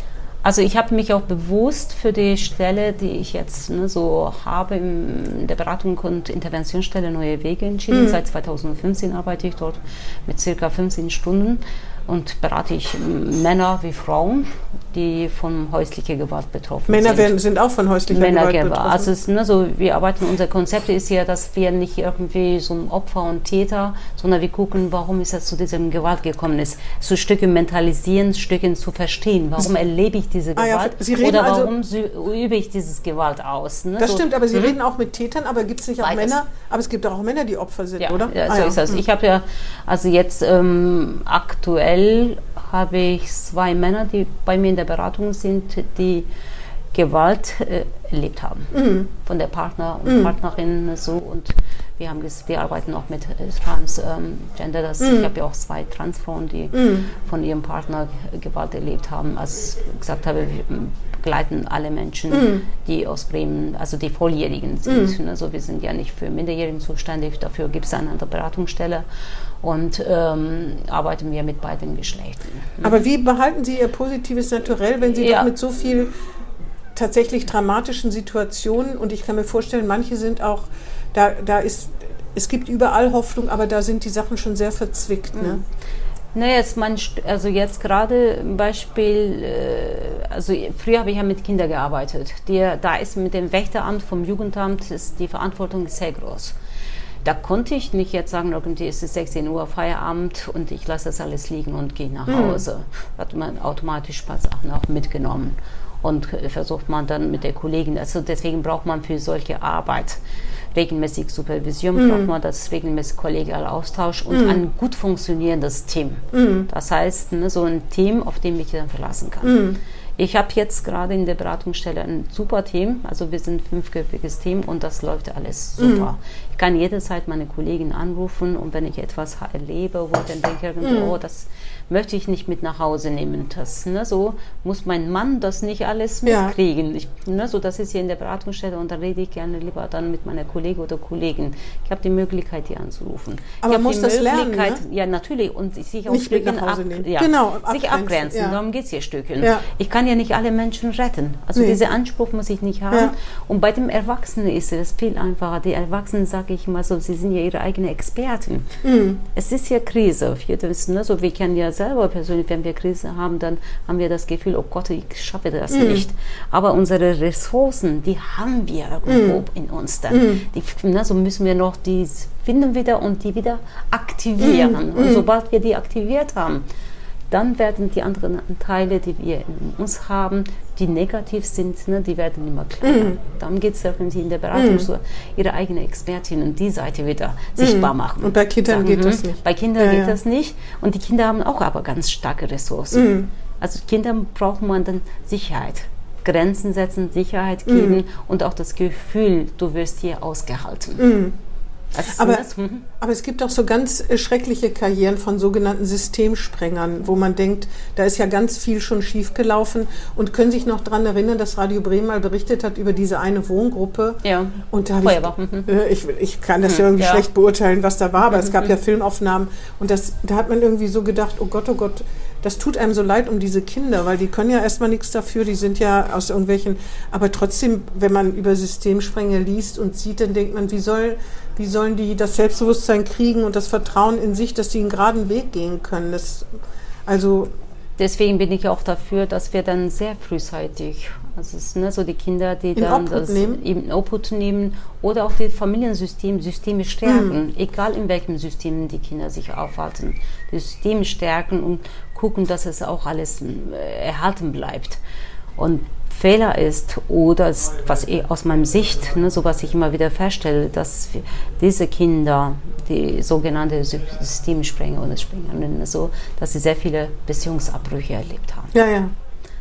also ich habe mich auch bewusst für die Stelle, die ich jetzt ne, so habe in der Beratung und Interventionsstelle Neue Wege entschieden. Mhm. Seit 2015 arbeite ich dort mit circa 15 Stunden und berate ich Männer wie Frauen, die von häuslicher Gewalt betroffen Männer sind. Männer sind auch von häuslicher Männer Gewalt betroffen. Also es, ne, so, wir arbeiten, unser Konzept ist ja, dass wir nicht irgendwie so ein Opfer und Täter, sondern wir gucken, warum ist es zu diesem Gewalt gekommen ist. So Stücke mentalisieren, Stücke zu verstehen. Warum erlebe ich diese Gewalt? Ah, ja, oder also warum also, übe ich dieses Gewalt aus? Ne? Das so, stimmt, aber Sie hm? reden auch mit Tätern, aber gibt es nicht auch Beides. Männer? Aber es gibt auch Männer, die Opfer sind, ja, oder? Ja, so ah, ist das. Hm. Ich habe ja, also jetzt ähm, aktuell habe ich zwei Männer, die bei mir in der Beratung sind, die Gewalt äh, erlebt haben. Mhm. Von der Partner und mhm. Partnerin so und wir haben wir arbeiten auch mit äh, Transgender. Ähm, mhm. Ich habe ja auch zwei Transfrauen, die mhm. von ihrem Partner Gewalt erlebt haben. Als ich gesagt habe, begleiten alle Menschen, mhm. die aus Bremen, also die Volljährigen sind. Mhm. Also wir sind ja nicht für Minderjährigen zuständig, dafür gibt es eine andere Beratungsstelle und ähm, arbeiten wir mit beiden Geschlechtern. Aber wie behalten Sie Ihr positives Naturell, wenn Sie ja. doch mit so viel tatsächlich dramatischen Situationen und ich kann mir vorstellen, manche sind auch, da, da ist, es gibt überall Hoffnung, aber da sind die Sachen schon sehr verzwickt. Ne? Mhm. Ne, jetzt man, also jetzt gerade ein Beispiel, äh, also früher habe ich ja mit Kindern gearbeitet. Die, da ist mit dem Wächteramt vom Jugendamt ist die Verantwortung sehr groß. Da konnte ich nicht jetzt sagen, irgendwie ist es 16 Uhr Feierabend und ich lasse das alles liegen und gehe nach mhm. Hause. Mhm. Hat man automatisch ein paar Sachen auch mitgenommen und versucht man dann mit der Kollegin, also deswegen braucht man für solche Arbeit regelmäßig Supervision, mhm. braucht man das regelmäßig kollegialer Austausch und mhm. ein gut funktionierendes Team. Mhm. Das heißt, ne, so ein Team, auf dem ich dann verlassen kann. Mhm. Ich habe jetzt gerade in der Beratungsstelle ein super Team, also wir sind ein fünfköpfiges Team und das läuft alles super. Mhm. Ich kann jederzeit meine Kollegin anrufen und wenn ich etwas erlebe, wo ich dann denke, mhm. oh, das möchte ich nicht mit nach Hause nehmen. Das, ne, so muss mein Mann das nicht alles mitkriegen. Ja. Ich, ne, so, das ist hier in der Beratungsstelle und da rede ich gerne lieber dann mit meiner Kollegin oder Kollegin. Ich habe die Möglichkeit, die anzurufen. Aber man muss das lernen, ne? Ja, natürlich. Und sich auch Stückchen ab, ja, genau, sich abgrenzen. Ja. Darum geht es hier Stückchen. Ja. Ich kann ja nicht alle Menschen retten. Also nee. diesen Anspruch muss ich nicht haben. Und bei dem Erwachsenen ist es viel einfacher. Die Erwachsenen, sage ich mal so, sie sind ja ihre eigenen Experten. Mhm. Es ist ja Krise. Wir wissen, ne, so, wir kennen ja selber persönlich, wenn wir Krise haben, dann haben wir das Gefühl, oh Gott, ich schaffe das mm. nicht. Aber unsere Ressourcen, die haben wir irgendwo mm. in uns dann. Mm. Die, ne, so müssen wir noch die finden wieder und die wieder aktivieren. Mm. Und mm. sobald wir die aktiviert haben, dann werden die anderen Teile, die wir in uns haben, die negativ sind, ne, die werden immer kleiner. Mhm. Darum geht es irgendwie in der Beratung mhm. so, ihre eigene Expertin und die Seite wieder mhm. sichtbar machen. Und bei Kindern Sagen, geht das nicht. Bei Kindern ja, geht ja. das nicht. Und die Kinder haben auch aber ganz starke Ressourcen. Mhm. Also Kindern braucht man dann Sicherheit. Grenzen setzen, Sicherheit geben mhm. und auch das Gefühl, du wirst hier ausgehalten. Mhm. Aber, mhm. aber, es gibt auch so ganz äh, schreckliche Karrieren von sogenannten Systemsprengern, wo man denkt, da ist ja ganz viel schon schiefgelaufen und können sich noch daran erinnern, dass Radio Bremen mal berichtet hat über diese eine Wohngruppe. Ja. Und da ich, mhm. Äh, ich, ich, kann das ja irgendwie ja. schlecht beurteilen, was da war, aber mhm. es gab ja Filmaufnahmen und das, da hat man irgendwie so gedacht, oh Gott, oh Gott, das tut einem so leid um diese Kinder, weil die können ja erstmal nichts dafür, die sind ja aus irgendwelchen, aber trotzdem, wenn man über Systemsprenge liest und sieht, dann denkt man, wie soll, wie sollen die das Selbstbewusstsein kriegen und das Vertrauen in sich, dass sie einen geraden Weg gehen können? Das, also Deswegen bin ich auch dafür, dass wir dann sehr frühzeitig, also es, ne, so die Kinder, die in dann Obhut das nehmen. in Obhut nehmen oder auch die Familiensystem, Systeme stärken, mhm. egal in welchem System die Kinder sich aufhalten, die Systeme stärken und gucken, dass es auch alles äh, erhalten bleibt. Und Fehler ist oder was ich aus meiner Sicht, ne, so was ich immer wieder feststelle, dass diese Kinder, die sogenannte Systemsprenger oder Springerinnen, so, dass sie sehr viele Beziehungsabbrüche erlebt haben. Ja, ja.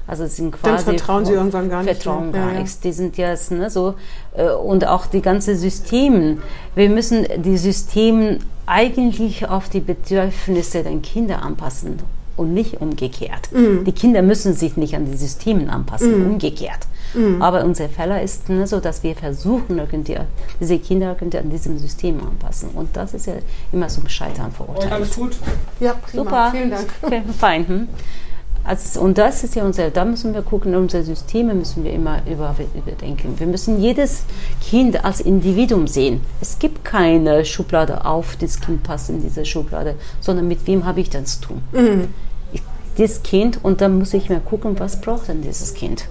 Also sind quasi Dann vertrauen sie irgendwann gar nicht. Vertrauen mehr. gar ja, nichts. Die sind jetzt ne, so äh, und auch die ganze Systeme. Wir müssen die Systeme eigentlich auf die Bedürfnisse der Kinder anpassen und nicht umgekehrt. Mhm. Die Kinder müssen sich nicht an die Systeme anpassen, mhm. umgekehrt. Mhm. Aber unser Fehler ist ne, so, dass wir versuchen, irgendwie, diese Kinder irgendwie an diesem System anpassen. Und das ist ja immer zum Scheitern verurteilt. alles gut? Ja, prima. Super. Vielen Dank. Fein. Hm? Also, und das ist ja unser, da müssen wir gucken, unsere Systeme müssen wir immer über, überdenken. Wir müssen jedes Kind als Individuum sehen. Es gibt keine Schublade auf, das Kind passt in diese Schublade, sondern mit wem habe ich das zu tun? Mhm. Ich, das Kind und dann muss ich mir gucken, was braucht denn dieses Kind?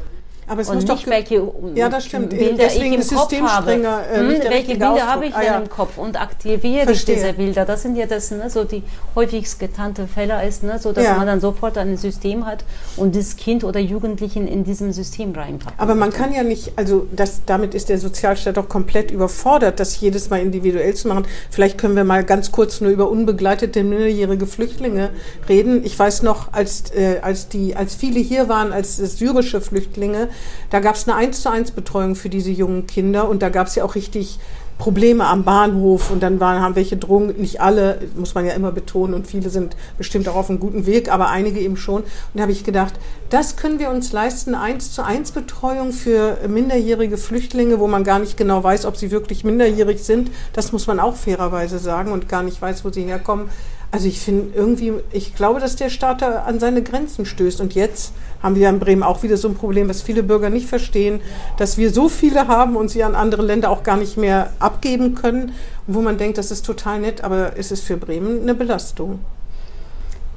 Aber es und muss nicht doch welche ja, das stimmt. Bilder Deswegen ich im Kopf habe. Äh, hm, welche Bilder habe ich ah, ja. im Kopf und aktiviere Verstehe. ich diese Bilder? Das sind ja das, ne, so die häufigst getante Fälle ist, ne, so dass ja. man dann sofort ein System hat und das Kind oder Jugendlichen in diesem System reinpackt. Aber man kann ja nicht, also das, damit ist der Sozialstaat doch komplett überfordert, das jedes Mal individuell zu machen. Vielleicht können wir mal ganz kurz nur über unbegleitete minderjährige Flüchtlinge reden. Ich weiß noch, als, äh, als, die, als viele hier waren, als syrische Flüchtlinge, da gab es eine 1 zu 1 Betreuung für diese jungen Kinder und da gab es ja auch richtig Probleme am Bahnhof und dann waren, haben welche Drogen, nicht alle, muss man ja immer betonen und viele sind bestimmt auch auf einem guten Weg, aber einige eben schon. Und da habe ich gedacht, das können wir uns leisten, eins zu eins Betreuung für minderjährige Flüchtlinge, wo man gar nicht genau weiß, ob sie wirklich minderjährig sind. Das muss man auch fairerweise sagen und gar nicht weiß, wo sie herkommen. Also ich finde irgendwie, ich glaube, dass der Staat da an seine Grenzen stößt. Und jetzt haben wir in Bremen auch wieder so ein Problem, was viele Bürger nicht verstehen, dass wir so viele haben und sie an andere Länder auch gar nicht mehr abgeben können. Wo man denkt, das ist total nett, aber es ist für Bremen eine Belastung.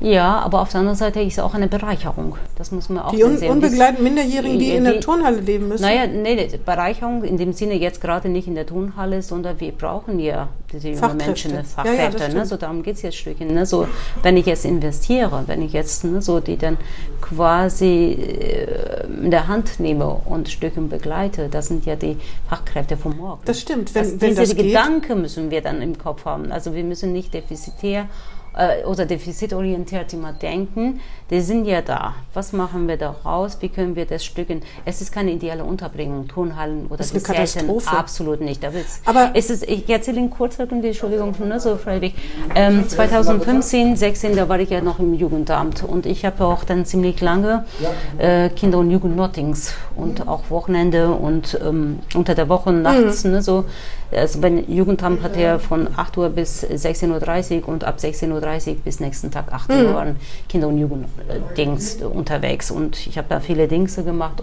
Ja, aber auf der anderen Seite ist es auch eine Bereicherung. Das muss man auch die un sehen. unbegleiteten Minderjährigen, die, die in der Turnhalle leben müssen? Naja, nee, Bereicherung in dem Sinne jetzt gerade nicht in der Turnhalle, sondern wir brauchen ja diese jungen Menschen, Fachkräfte. Ja, ja, ne? So darum geht es jetzt Stückchen. Ne? So, wenn ich jetzt investiere, wenn ich jetzt ne, so die dann quasi äh, in der Hand nehme und Stückchen begleite, das sind ja die Fachkräfte vom Morgen. Das stimmt. Wenn, das, wenn diese das Gedanken müssen wir dann im Kopf haben. Also wir müssen nicht defizitär äh, oder defizitorientiert immer denken, die sind ja da. Was machen wir daraus? Wie können wir das stücken? Es ist keine ideale Unterbringung, Turnhallen oder das ist eine Katastrophe. Absolut nicht. Aber es ist, ich erzähle Ihnen kurz Entschuldigung, nur so freiwillig. Ähm, 2015, 16, da war ich ja noch im Jugendamt und ich habe auch dann ziemlich lange äh, Kinder- und Jugendnottings und auch Wochenende und ähm, unter der Woche nachts, mhm. ne, so. Also beim Jugendamt hat er von 8 Uhr bis 16.30 Uhr und ab 16.30 Uhr bis nächsten Tag 8 Uhr mhm. waren Kinder- und Jugenddings unterwegs. Und ich habe da viele Dinge gemacht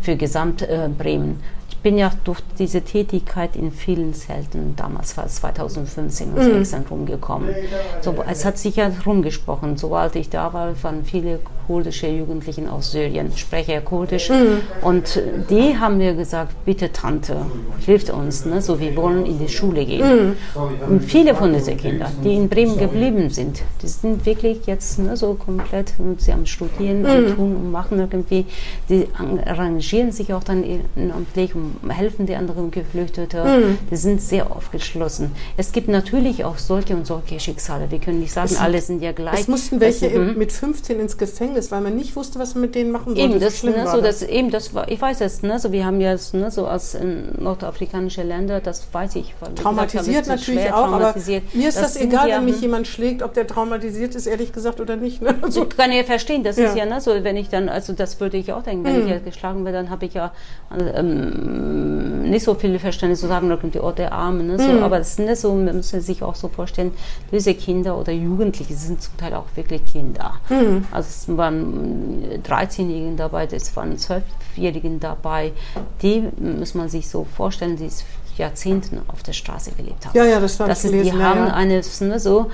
für Gesamt äh, Bremen bin ja durch diese Tätigkeit in vielen Zelten, damals war es 2015 und 2016 mhm. rumgekommen. So, es hat sich ja rumgesprochen. Sobald ich da war, waren viele kurdische Jugendliche aus Syrien, spreche ja kurdisch. Mhm. Und die haben mir gesagt, bitte Tante, hilft uns, ne? so wir wollen in die Schule gehen. Mhm. Und viele von diesen Kindern, die in Bremen geblieben sind, die sind wirklich jetzt ne, so komplett, und sie haben studieren und mhm. tun und machen irgendwie, die arrangieren sich auch dann ehrenamtlich und helfen die anderen Geflüchteten. Mhm. Die sind sehr aufgeschlossen. Es gibt natürlich auch solche und solche Schicksale. Wir können nicht sagen, es alle sind ja gleich. Es mussten welche also, mit 15 ins Gefängnis, weil man nicht wusste, was man mit denen machen sollte. Eben, das, so, ne, so, das, eben, das war, ich weiß es, ne, so, wir haben ja ne, so aus nordafrikanischen Ländern, das weiß ich. Traumatisiert gesagt, natürlich schwer, auch, traumatisiert. aber mir ist das, das egal, wenn mich jemand schlägt, ob der traumatisiert ist, ehrlich gesagt, oder nicht. Ne? Also, ich kann ja verstehen, das ja. ist ja, ne, so, wenn ich dann, also das würde ich auch denken, wenn mhm. ich ja geschlagen werde, dann habe ich ja ähm, nicht so viel Verständnis zu sagen, die Orte der Armen. Ne? So, mhm. Aber es sind nicht so, man muss sich auch so vorstellen, diese Kinder oder Jugendliche sind zum Teil auch wirklich Kinder. Mhm. Also es waren 13-Jährigen dabei, es waren 12-Jährigen dabei. Die muss man sich so vorstellen, die Jahrzehnten auf der Straße gelebt haben. Ja, ja, das war das ist, gelesen, Die haben ja. eine, ne, so,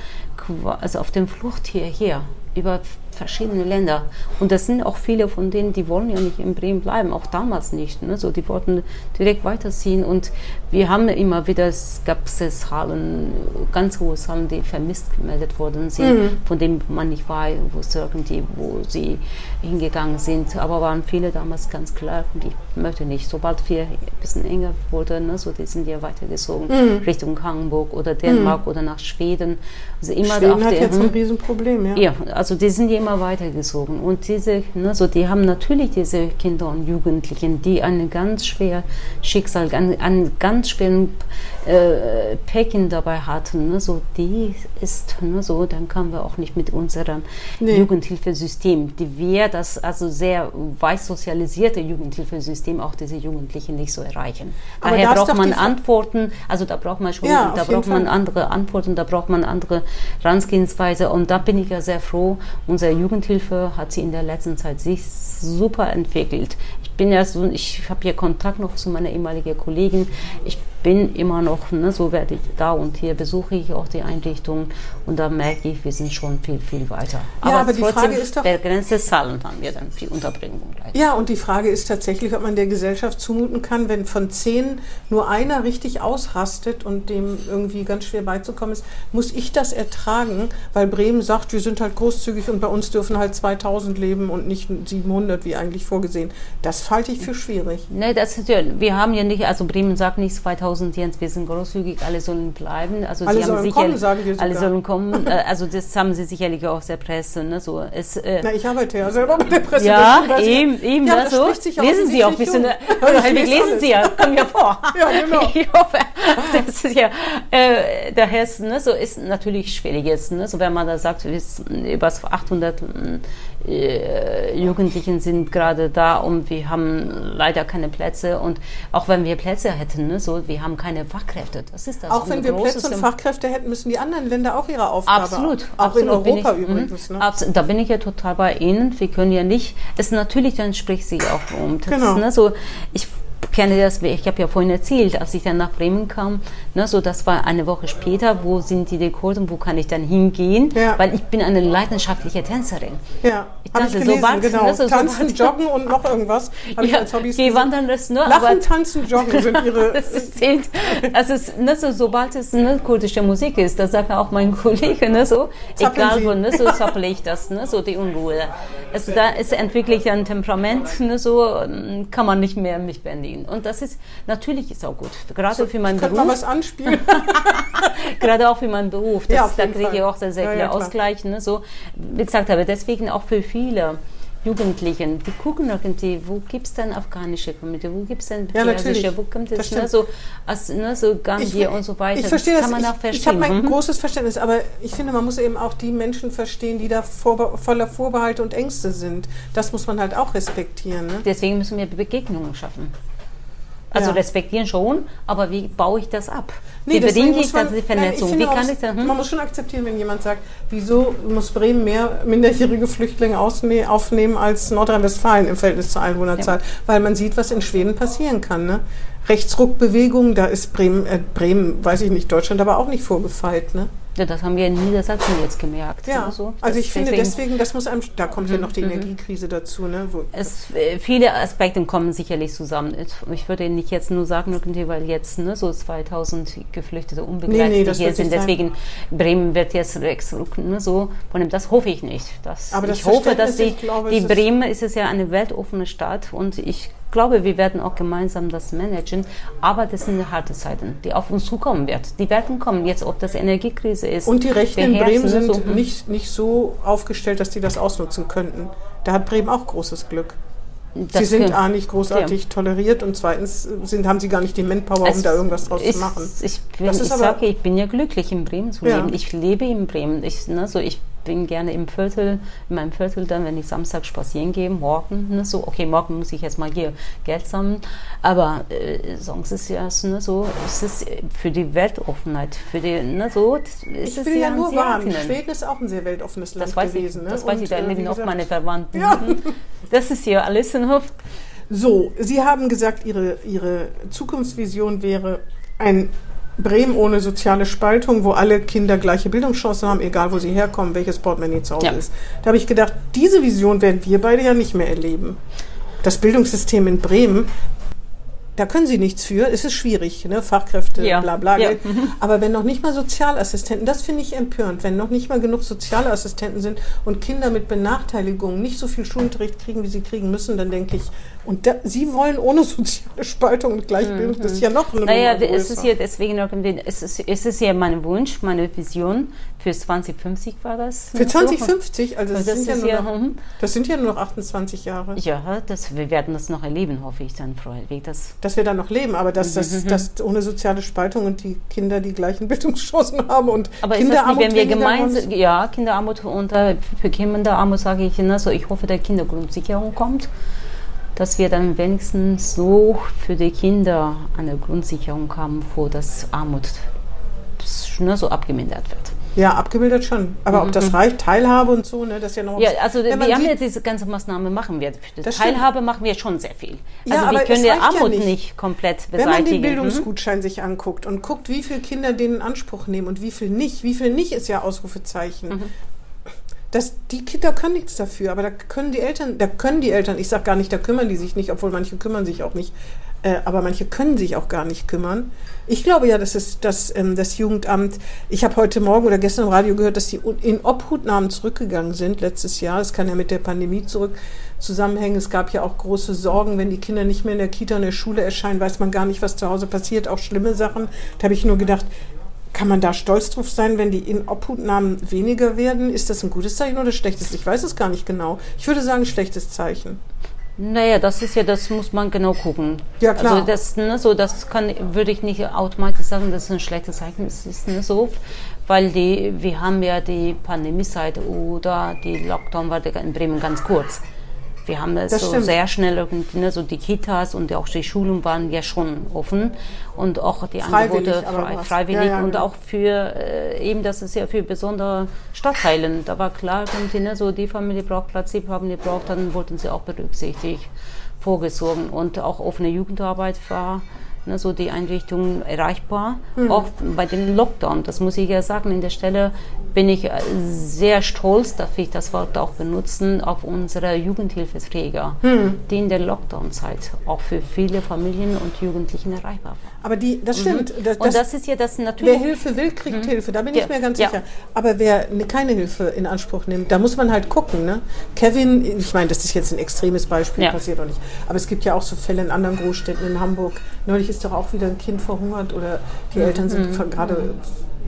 also auf dem Flucht hierher über verschiedene Länder. Und das sind auch viele von denen, die wollen ja nicht in Bremen bleiben, auch damals nicht. Ne? So, die wollten direkt weiterziehen. Und wir haben immer wieder, es gab Zahlen, ganz hohe Zahlen, die vermisst gemeldet worden sind, mhm. von denen man nicht weiß, wo, irgendwie, wo sie hingegangen sind. Aber waren viele damals ganz klar, ich möchte nicht. Sobald wir ein bisschen enger wurde, ne, so, die sind ja weitergezogen mhm. Richtung Hamburg oder Dänemark mhm. oder nach Schweden. Also immer Schweden hat jetzt ein Riesenproblem, ja. Ja, also die sind ja immer weitergezogen. Und diese, ne, so, die haben natürlich diese Kinder und Jugendlichen, die ein ganz schwer Schicksal, einen, einen ganz schweren äh, Päckchen dabei hatten. Ne, so, die ist, ne, so, dann kamen wir auch nicht mit unserem nee. Jugendhilfesystem, die wir das also sehr weiß sozialisierte Jugendhilfesystem auch diese Jugendlichen nicht so erreichen. Aber Daher braucht man Antworten, also da braucht man schon, ja, da braucht man Fall. andere Antworten, da braucht man andere Herangehensweise und da bin ich ja sehr froh, unser Jugendhilfe hat sie in der letzten Zeit sich super entwickelt. Ich bin ja so, ich habe hier Kontakt noch zu meiner ehemaligen Kollegin. Ich bin immer noch, ne, so werde ich da und hier besuche ich auch die Einrichtung und da merke ich, wir sind schon viel, viel weiter. Ja, aber, aber die Frage ist doch, begrenzte Zahlen haben wir dann viel Unterbringung. Gleich. Ja, und die Frage ist tatsächlich, ob man der Gesellschaft zumuten kann, wenn von zehn nur einer richtig ausrastet und dem irgendwie ganz schwer beizukommen ist, muss ich das ertragen, weil Bremen sagt, wir sind halt großzügig und bei uns dürfen halt 2000 leben und nicht 700 wie eigentlich vorgesehen. Das halte ich für schwierig. Nee, das ist ja, wir haben ja nicht, also Bremen sagt nicht 2000 1000 Jens, wir sind großzügig, alle sollen bleiben. Also alle sollen kommen, sagen wir sogar. Alle sollen kommen. Äh, also das haben sie sicherlich auch aus der Presse. Ne? So, es, äh, Na, ich arbeite ja selber mit der Presse. Ja, eben. eben, eben, ja, so. Lesen Sie auch ein bisschen, oder halt, lesen Sie ja, kommen ja vor. ja, genau. Ich hoffe, das ist ja, äh, daher ist, ne, so ist natürlich schwierig jetzt, ne, so wenn man da sagt, über 800 äh, Jugendlichen sind gerade da und wir haben leider keine Plätze und auch wenn wir Plätze hätten, ne, so, wir haben keine Fachkräfte, das ist das. Auch wenn wir Plätze und Fachkräfte hätten, müssen die anderen Länder auch ihre Aufgabe Absolut. Auch absolut, in Europa ich, mhm. übrigens. Ne? Absolut, da bin ich ja total bei Ihnen. Wir können ja nicht, es natürlich, dann spricht sie auch um. Das, genau. Ne, so, ich kenne das, ich habe ja vorhin erzählt, als ich dann nach Bremen kam, ne, so das war eine Woche später, wo sind die Rekorde, wo kann ich dann hingehen, ja. weil ich bin eine leidenschaftliche Tänzerin. Ja, habe ich gelesen, sobald, genau. Ne, so, tanzen, sobald, joggen und noch irgendwas. Ja, ich als geh wandern, das, ne, Lachen, tanzen, joggen sind ihre... das ist, also ne, so, sobald es ne, kurdische Musik ist, das sagt auch mein Kollege, ne, so, egal wo, ne, so zappel ich das, ne, so die Unruhe. Also da ist entwickle ich ein Temperament, ne, so kann man nicht mehr mich bändigen. Und das ist natürlich ist auch gut. Gerade so, für meinen Beruf. Kann man was anspielen? Gerade auch für meinen Beruf. Das, ja, da kriege ich auch sehr, sehr ja, viele ja, Ausgleich. Ne? So, wie gesagt habe, deswegen auch für viele. Jugendlichen, die gucken irgendwie, wo gibt es denn afghanische Community, wo gibt es denn ja, natürlich. wo kommt es, ne, so, als, ne, so Gambia und so weiter. Ich verstehe das, kann man das. auch verstehen. Ich habe mein mhm. großes Verständnis, aber ich finde, man muss eben auch die Menschen verstehen, die da vor, voller Vorbehalte und Ängste sind. Das muss man halt auch respektieren. Ne? Deswegen müssen wir Begegnungen schaffen. Also ja. respektieren schon, aber wie baue ich das ab? Nee, wie bedinge ich man, die Vernetzung? Nein, wie kann ich das, hm? Man muss schon akzeptieren, wenn jemand sagt, wieso muss Bremen mehr minderjährige Flüchtlinge aufnehmen als Nordrhein-Westfalen im Verhältnis zur Einwohnerzahl, ja. weil man sieht, was in Schweden passieren kann. Ne? Rechtsruckbewegung, da ist Bremen, äh, Bremen, weiß ich nicht, Deutschland aber auch nicht vorgefeilt. Ne? Ja, das haben wir in Niedersachsen jetzt gemerkt. Ja, so. also ich finde deswegen, das muss einem, da kommt ja noch die mhm. Energiekrise dazu. Ne, es, äh, viele Aspekte kommen sicherlich zusammen. Ich würde nicht jetzt nur sagen, weil jetzt ne, so 2000 Geflüchtete unbegleitet nee, nee, hier sind. Deswegen Bremen wird jetzt. Ne, so. Von dem, das hoffe ich nicht. Das, Aber das ich hoffe, dass die, glaube, die Bremen ist es ja eine weltoffene Stadt und ich glaube, wir werden auch gemeinsam das managen. Aber das sind harte Zeiten, die auf uns zukommen werden. Die werden kommen. Jetzt, ob das Energiekrise ist. Und die Rechten in Bremen sind so, nicht, nicht so aufgestellt, dass die das ausnutzen könnten. Da hat Bremen auch großes Glück. Das sie sind A nicht großartig ja. toleriert und zweitens sind, haben sie gar nicht die Manpower, um da irgendwas draus ist, zu machen. Ich, bin, ich sage, ich bin ja glücklich, in Bremen zu ja. leben. Ich lebe in Bremen. Ich, ne, so ich bin gerne im Viertel, in meinem Viertel dann, wenn ich Samstag spazieren gehe, morgen, ne, so, okay, morgen muss ich jetzt mal hier Geld sammeln, aber äh, sonst ist ja ne, so, es ist für die Weltoffenheit, für die, ne, so, ist ich es will ja, nur warnen, Schweden ist auch ein sehr weltoffenes Land das weiß gewesen. Ich, ne? Das weiß ich, da äh, leben auch meine Verwandten. Ja. Das ist ja alles in Hof. So, Sie haben gesagt, Ihre, Ihre Zukunftsvision wäre ein Bremen ohne soziale Spaltung, wo alle Kinder gleiche Bildungschancen haben, egal wo sie herkommen, welches Portemonnaie zu Hause ja. ist. Da habe ich gedacht, diese Vision werden wir beide ja nicht mehr erleben. Das Bildungssystem in Bremen, da können sie nichts für, es ist schwierig, ne? Fachkräfte, ja. bla bla. Ja. Aber wenn noch nicht mal Sozialassistenten, das finde ich empörend, wenn noch nicht mal genug Sozialassistenten sind und Kinder mit Benachteiligungen nicht so viel Schulunterricht kriegen, wie sie kriegen müssen, dann denke ich, und da, Sie wollen ohne soziale Spaltung und Gleichbildung, mhm. das ist ja noch eine Naja, es ist ja deswegen noch, es ist, es ist ja mein Wunsch, meine Vision, für 2050 war das. Für 2050? Also das, das, sind ja ja, noch, hm. das, sind ja nur noch 28 Jahre. Ja, das, wir werden das noch erleben, hoffe ich dann, Frau Helwig. Das dass wir dann noch leben, aber dass, das, mhm. dass ohne soziale Spaltung und die Kinder die gleichen Bildungschancen haben und aber Kinderarmut. Ist das nicht, wenn wir gemeinsam, ja, Kinderarmut und für Kinderarmut sage ich, ne, so ich hoffe, der Kindergrundsicherung kommt dass wir dann wenigstens so für die Kinder eine Grundsicherung haben, wo das Armut ne, so abgemindert wird. Ja, abgebildet schon. Aber mhm. ob das mhm. reicht, Teilhabe und so, ne, das ist ja noch. Ja, also wir haben jetzt diese ganze Maßnahme machen wir. Für das Teilhabe stimmt. machen wir schon sehr viel. Ja, also wir können ja Armut ja nicht. nicht. komplett beseitigen. Wenn man den Bildungsgutschein mhm. sich anguckt und guckt, wie viele Kinder den in Anspruch nehmen und wie viel nicht, wie viel nicht ist ja Ausrufezeichen. Mhm. Das, die Kinder können nichts dafür, aber da können die Eltern, da können die Eltern, ich sage gar nicht, da kümmern die sich nicht, obwohl manche kümmern sich auch nicht, äh, aber manche können sich auch gar nicht kümmern. Ich glaube ja, dass es, dass, ähm, das Jugendamt, ich habe heute Morgen oder gestern im Radio gehört, dass die in Obhutnahmen zurückgegangen sind letztes Jahr. Das kann ja mit der Pandemie zurück zusammenhängen. Es gab ja auch große Sorgen, wenn die Kinder nicht mehr in der Kita und der Schule erscheinen, weiß man gar nicht, was zu Hause passiert, auch schlimme Sachen. Da habe ich nur gedacht, kann man da stolz drauf sein, wenn die in Obhutnahmen weniger werden? Ist das ein gutes Zeichen oder schlechtes? Ich weiß es gar nicht genau. Ich würde sagen, schlechtes Zeichen. Naja, das ist ja, das muss man genau gucken. Ja, klar. Also das, ne, so, das kann, würde ich nicht automatisch sagen, dass es ein schlechtes Zeichen ist, ist ne, so, weil die, wir haben ja die Pandemiezeit oder die Lockdown war in Bremen ganz kurz. Wir haben das, das so stimmt. sehr schnell ne, so die Kitas und auch die Schulen waren ja schon offen und auch die freiwillig, Angebote frei, freiwillig ja, ja, und genau. auch für äh, eben, das ist ja für besondere Stadtteilen. Da war klar, ne, so die Familie braucht Platz, die Familie braucht, dann wurden sie auch berücksichtigt, vorgesorgen und auch offene Jugendarbeit war ne, so die Einrichtung erreichbar. Mhm. Auch bei dem Lockdown, das muss ich ja sagen, in der Stelle bin ich äh, sehr stolz, darf ich das Wort auch benutzen, auf unsere Jugendhilfeträger, mhm. die in der Lockdown-Zeit auch für viele Familien und Jugendlichen erreichbar waren. Aber die, das mhm. stimmt. Das, und das ist ja das natürlich. Wer Hilfe will, kriegt mhm. Hilfe. Da bin ja. ich mir ganz ja. sicher. Aber wer ne, keine Hilfe in Anspruch nimmt, da muss man halt gucken. Ne? Kevin, ich meine, das ist jetzt ein extremes Beispiel, ja. passiert auch nicht. Aber es gibt ja auch so Fälle in anderen Großstädten, in Hamburg. Neulich ist doch auch wieder ein Kind verhungert oder die mhm. Eltern sind mhm. gerade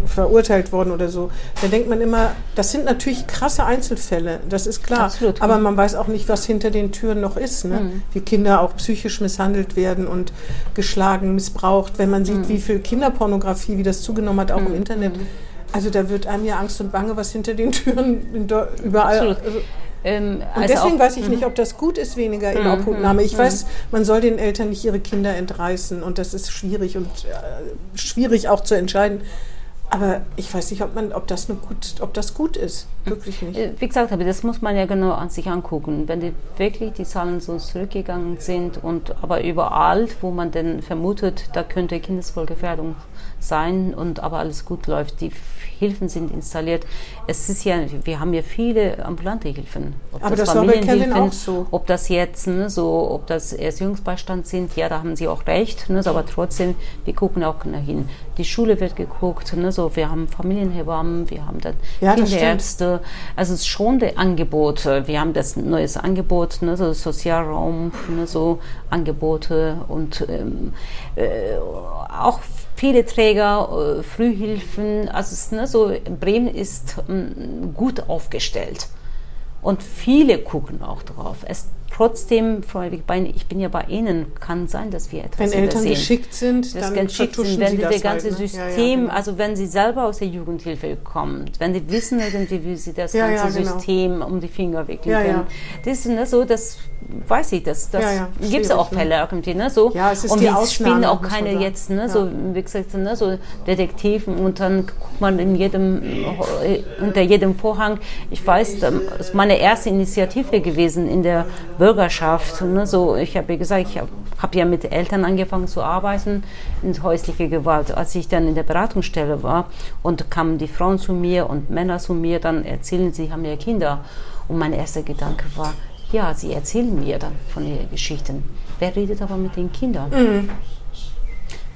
verurteilt worden oder so. Da denkt man immer, das sind natürlich krasse Einzelfälle, das ist klar. Absolut. Aber man weiß auch nicht, was hinter den Türen noch ist. Ne? Mhm. Wie Kinder auch psychisch misshandelt werden und geschlagen, missbraucht. Wenn man sieht, mhm. wie viel Kinderpornografie, wie das zugenommen hat, auch mhm. im Internet. Also da wird einem ja Angst und Bange, was hinter den Türen überall. Absolut. Also, ähm, und also deswegen weiß ich nicht, mhm. ob das gut ist, weniger in Obhutnahme. Ich weiß, man soll den Eltern nicht ihre Kinder entreißen und das ist schwierig und äh, schwierig auch zu entscheiden. Aber ich weiß nicht, ob, man, ob, das, gut, ob das gut ist. Wirklich nicht. Äh, wie gesagt habe, das muss man ja genau an sich angucken. Wenn die wirklich die Zahlen so zurückgegangen sind und aber überall, wo man denn vermutet, da könnte Kindeswohlgefährdung sein und aber alles gut läuft, die Hilfen sind installiert. Es ist ja, wir haben ja viele ambulante Hilfen. Ob Aber das, das Kevin auch so. Ob das jetzt ne, so, ob das Erziehungsbeistand sind, ja, da haben Sie auch recht. Ne, so, aber trotzdem, wir gucken auch hin. Die Schule wird geguckt. Ne, so, wir haben Familienhebammen, wir haben dann ja, Kinderärzte. Also es ist schon der Angebot. Wir haben das neues Angebot, ne, so Sozialraum, ne, so Angebote und ähm, äh, auch viele Träger, äh, Frühhilfen. Also ne, so Bremen ist ähm, gut aufgestellt. Und viele gucken auch drauf. Es trotzdem, ich bin ja bei Ihnen, kann sein, dass wir etwas Wenn Eltern übersehen. geschickt sind, das dann geschickt sind, wenn Sie das ganze halt, ne? System, ja, ja, genau. also wenn Sie selber aus der Jugendhilfe kommen, wenn Sie wissen irgendwie, wie Sie das ja, ganze genau. System um die Finger wickeln können. Das ist ne, so, das weiß ich, das, das gibt es auch ne? Fälle irgendwie, ne, so. Ja, es ist und die wir spielen auch keine jetzt, ne, so, wie gesagt, ne, so Detektiven und dann guckt man in jedem, unter jedem Vorhang. Ich weiß, das ist meine erste Initiative gewesen in der Bürgerschaft. Ne? So, ich habe ja gesagt, ich habe hab ja mit Eltern angefangen zu arbeiten in häuslicher Gewalt. Als ich dann in der Beratungsstelle war und kamen die Frauen zu mir und Männer zu mir, dann erzählen sie, haben ja Kinder. Und mein erster Gedanke war, ja, sie erzählen mir dann von ihren Geschichten. Wer redet aber mit den Kindern? Mhm.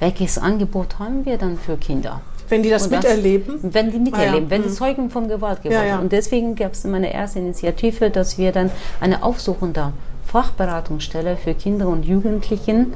Welches Angebot haben wir dann für Kinder? Wenn die das, das miterleben? Wenn die miterleben, ah, ja. wenn die mhm. Zeugen von Gewalt geworden ja, ja. Und deswegen gab es meine erste Initiative, dass wir dann eine aufsuchende Fachberatungsstelle für Kinder und Jugendlichen,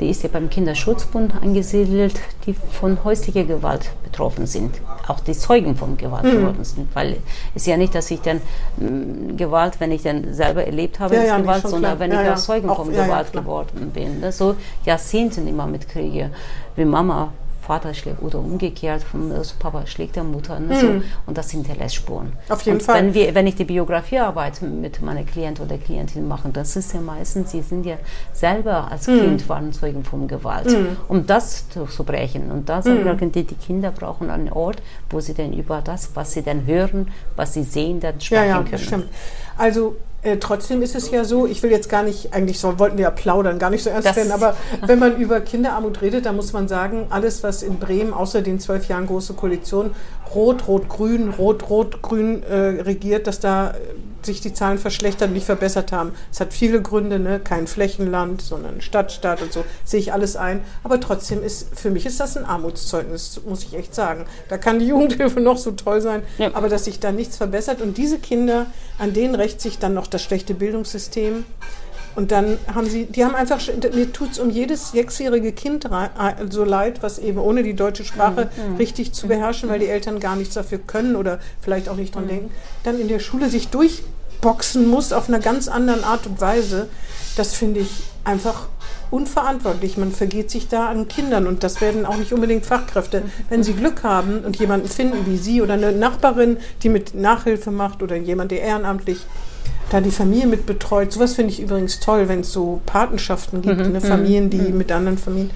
die ist ja beim Kinderschutzbund angesiedelt, die von häuslicher Gewalt betroffen sind. Auch die Zeugen von Gewalt mhm. geworden sind. Weil es ist ja nicht, dass ich dann mh, mm, Gewalt, wenn ich dann selber erlebt habe, ja, ja, Gewalt, sondern klar. wenn ja, ich auch Zeugen von Gewalt geworden bin. Ne? So Jahrzehnten immer mit Kriege, wie Mama Vater schlägt oder umgekehrt, also Papa schlägt der Mutter. Ne, so. Mhm. Und das hinterlässt Spuren. Auf jeden und Fall. Wenn, wir, wenn ich die Biografiearbeit mit meiner Klient oder Klientin mache, das ist ja meistens, sie sind ja selber als mhm. Kind waren Zeugen von Gewalt. Mhm. Um das zu brechen. Und da sagen mhm. die, die Kinder brauchen einen Ort, wo sie dann über das, was sie dann hören, was sie sehen, dann sprechen ja, ja, können. Stimmt. Also äh, trotzdem ist es ja so, ich will jetzt gar nicht, eigentlich so, wollten wir ja plaudern, gar nicht so ernst werden, aber wenn man über Kinderarmut redet, dann muss man sagen, alles, was in Bremen außer den zwölf Jahren große Koalition Rot, Rot, Grün, Rot, Rot, Grün äh, regiert, dass da sich die Zahlen verschlechtert und nicht verbessert haben. Es hat viele Gründe, ne? kein Flächenland, sondern Stadtstaat und so, sehe ich alles ein. Aber trotzdem ist, für mich ist das ein Armutszeugnis, muss ich echt sagen. Da kann die Jugendhilfe noch so toll sein, ja. aber dass sich da nichts verbessert. Und diese Kinder, an denen rächt sich dann noch das schlechte Bildungssystem. Und dann haben sie, die haben einfach, mir tut es um jedes sechsjährige Kind so leid, was eben ohne die deutsche Sprache mhm. richtig zu beherrschen, weil die Eltern gar nichts dafür können oder vielleicht auch nicht dran mhm. denken, dann in der Schule sich durch boxen muss auf einer ganz anderen Art und Weise, das finde ich einfach unverantwortlich. Man vergeht sich da an Kindern und das werden auch nicht unbedingt Fachkräfte. Wenn Sie Glück haben und jemanden finden wie Sie oder eine Nachbarin, die mit Nachhilfe macht oder jemand, der ehrenamtlich da die Familie mit betreut. Sowas finde ich übrigens toll, wenn es so Patenschaften gibt, mhm, ne? Familien, die mhm. mit anderen Familien.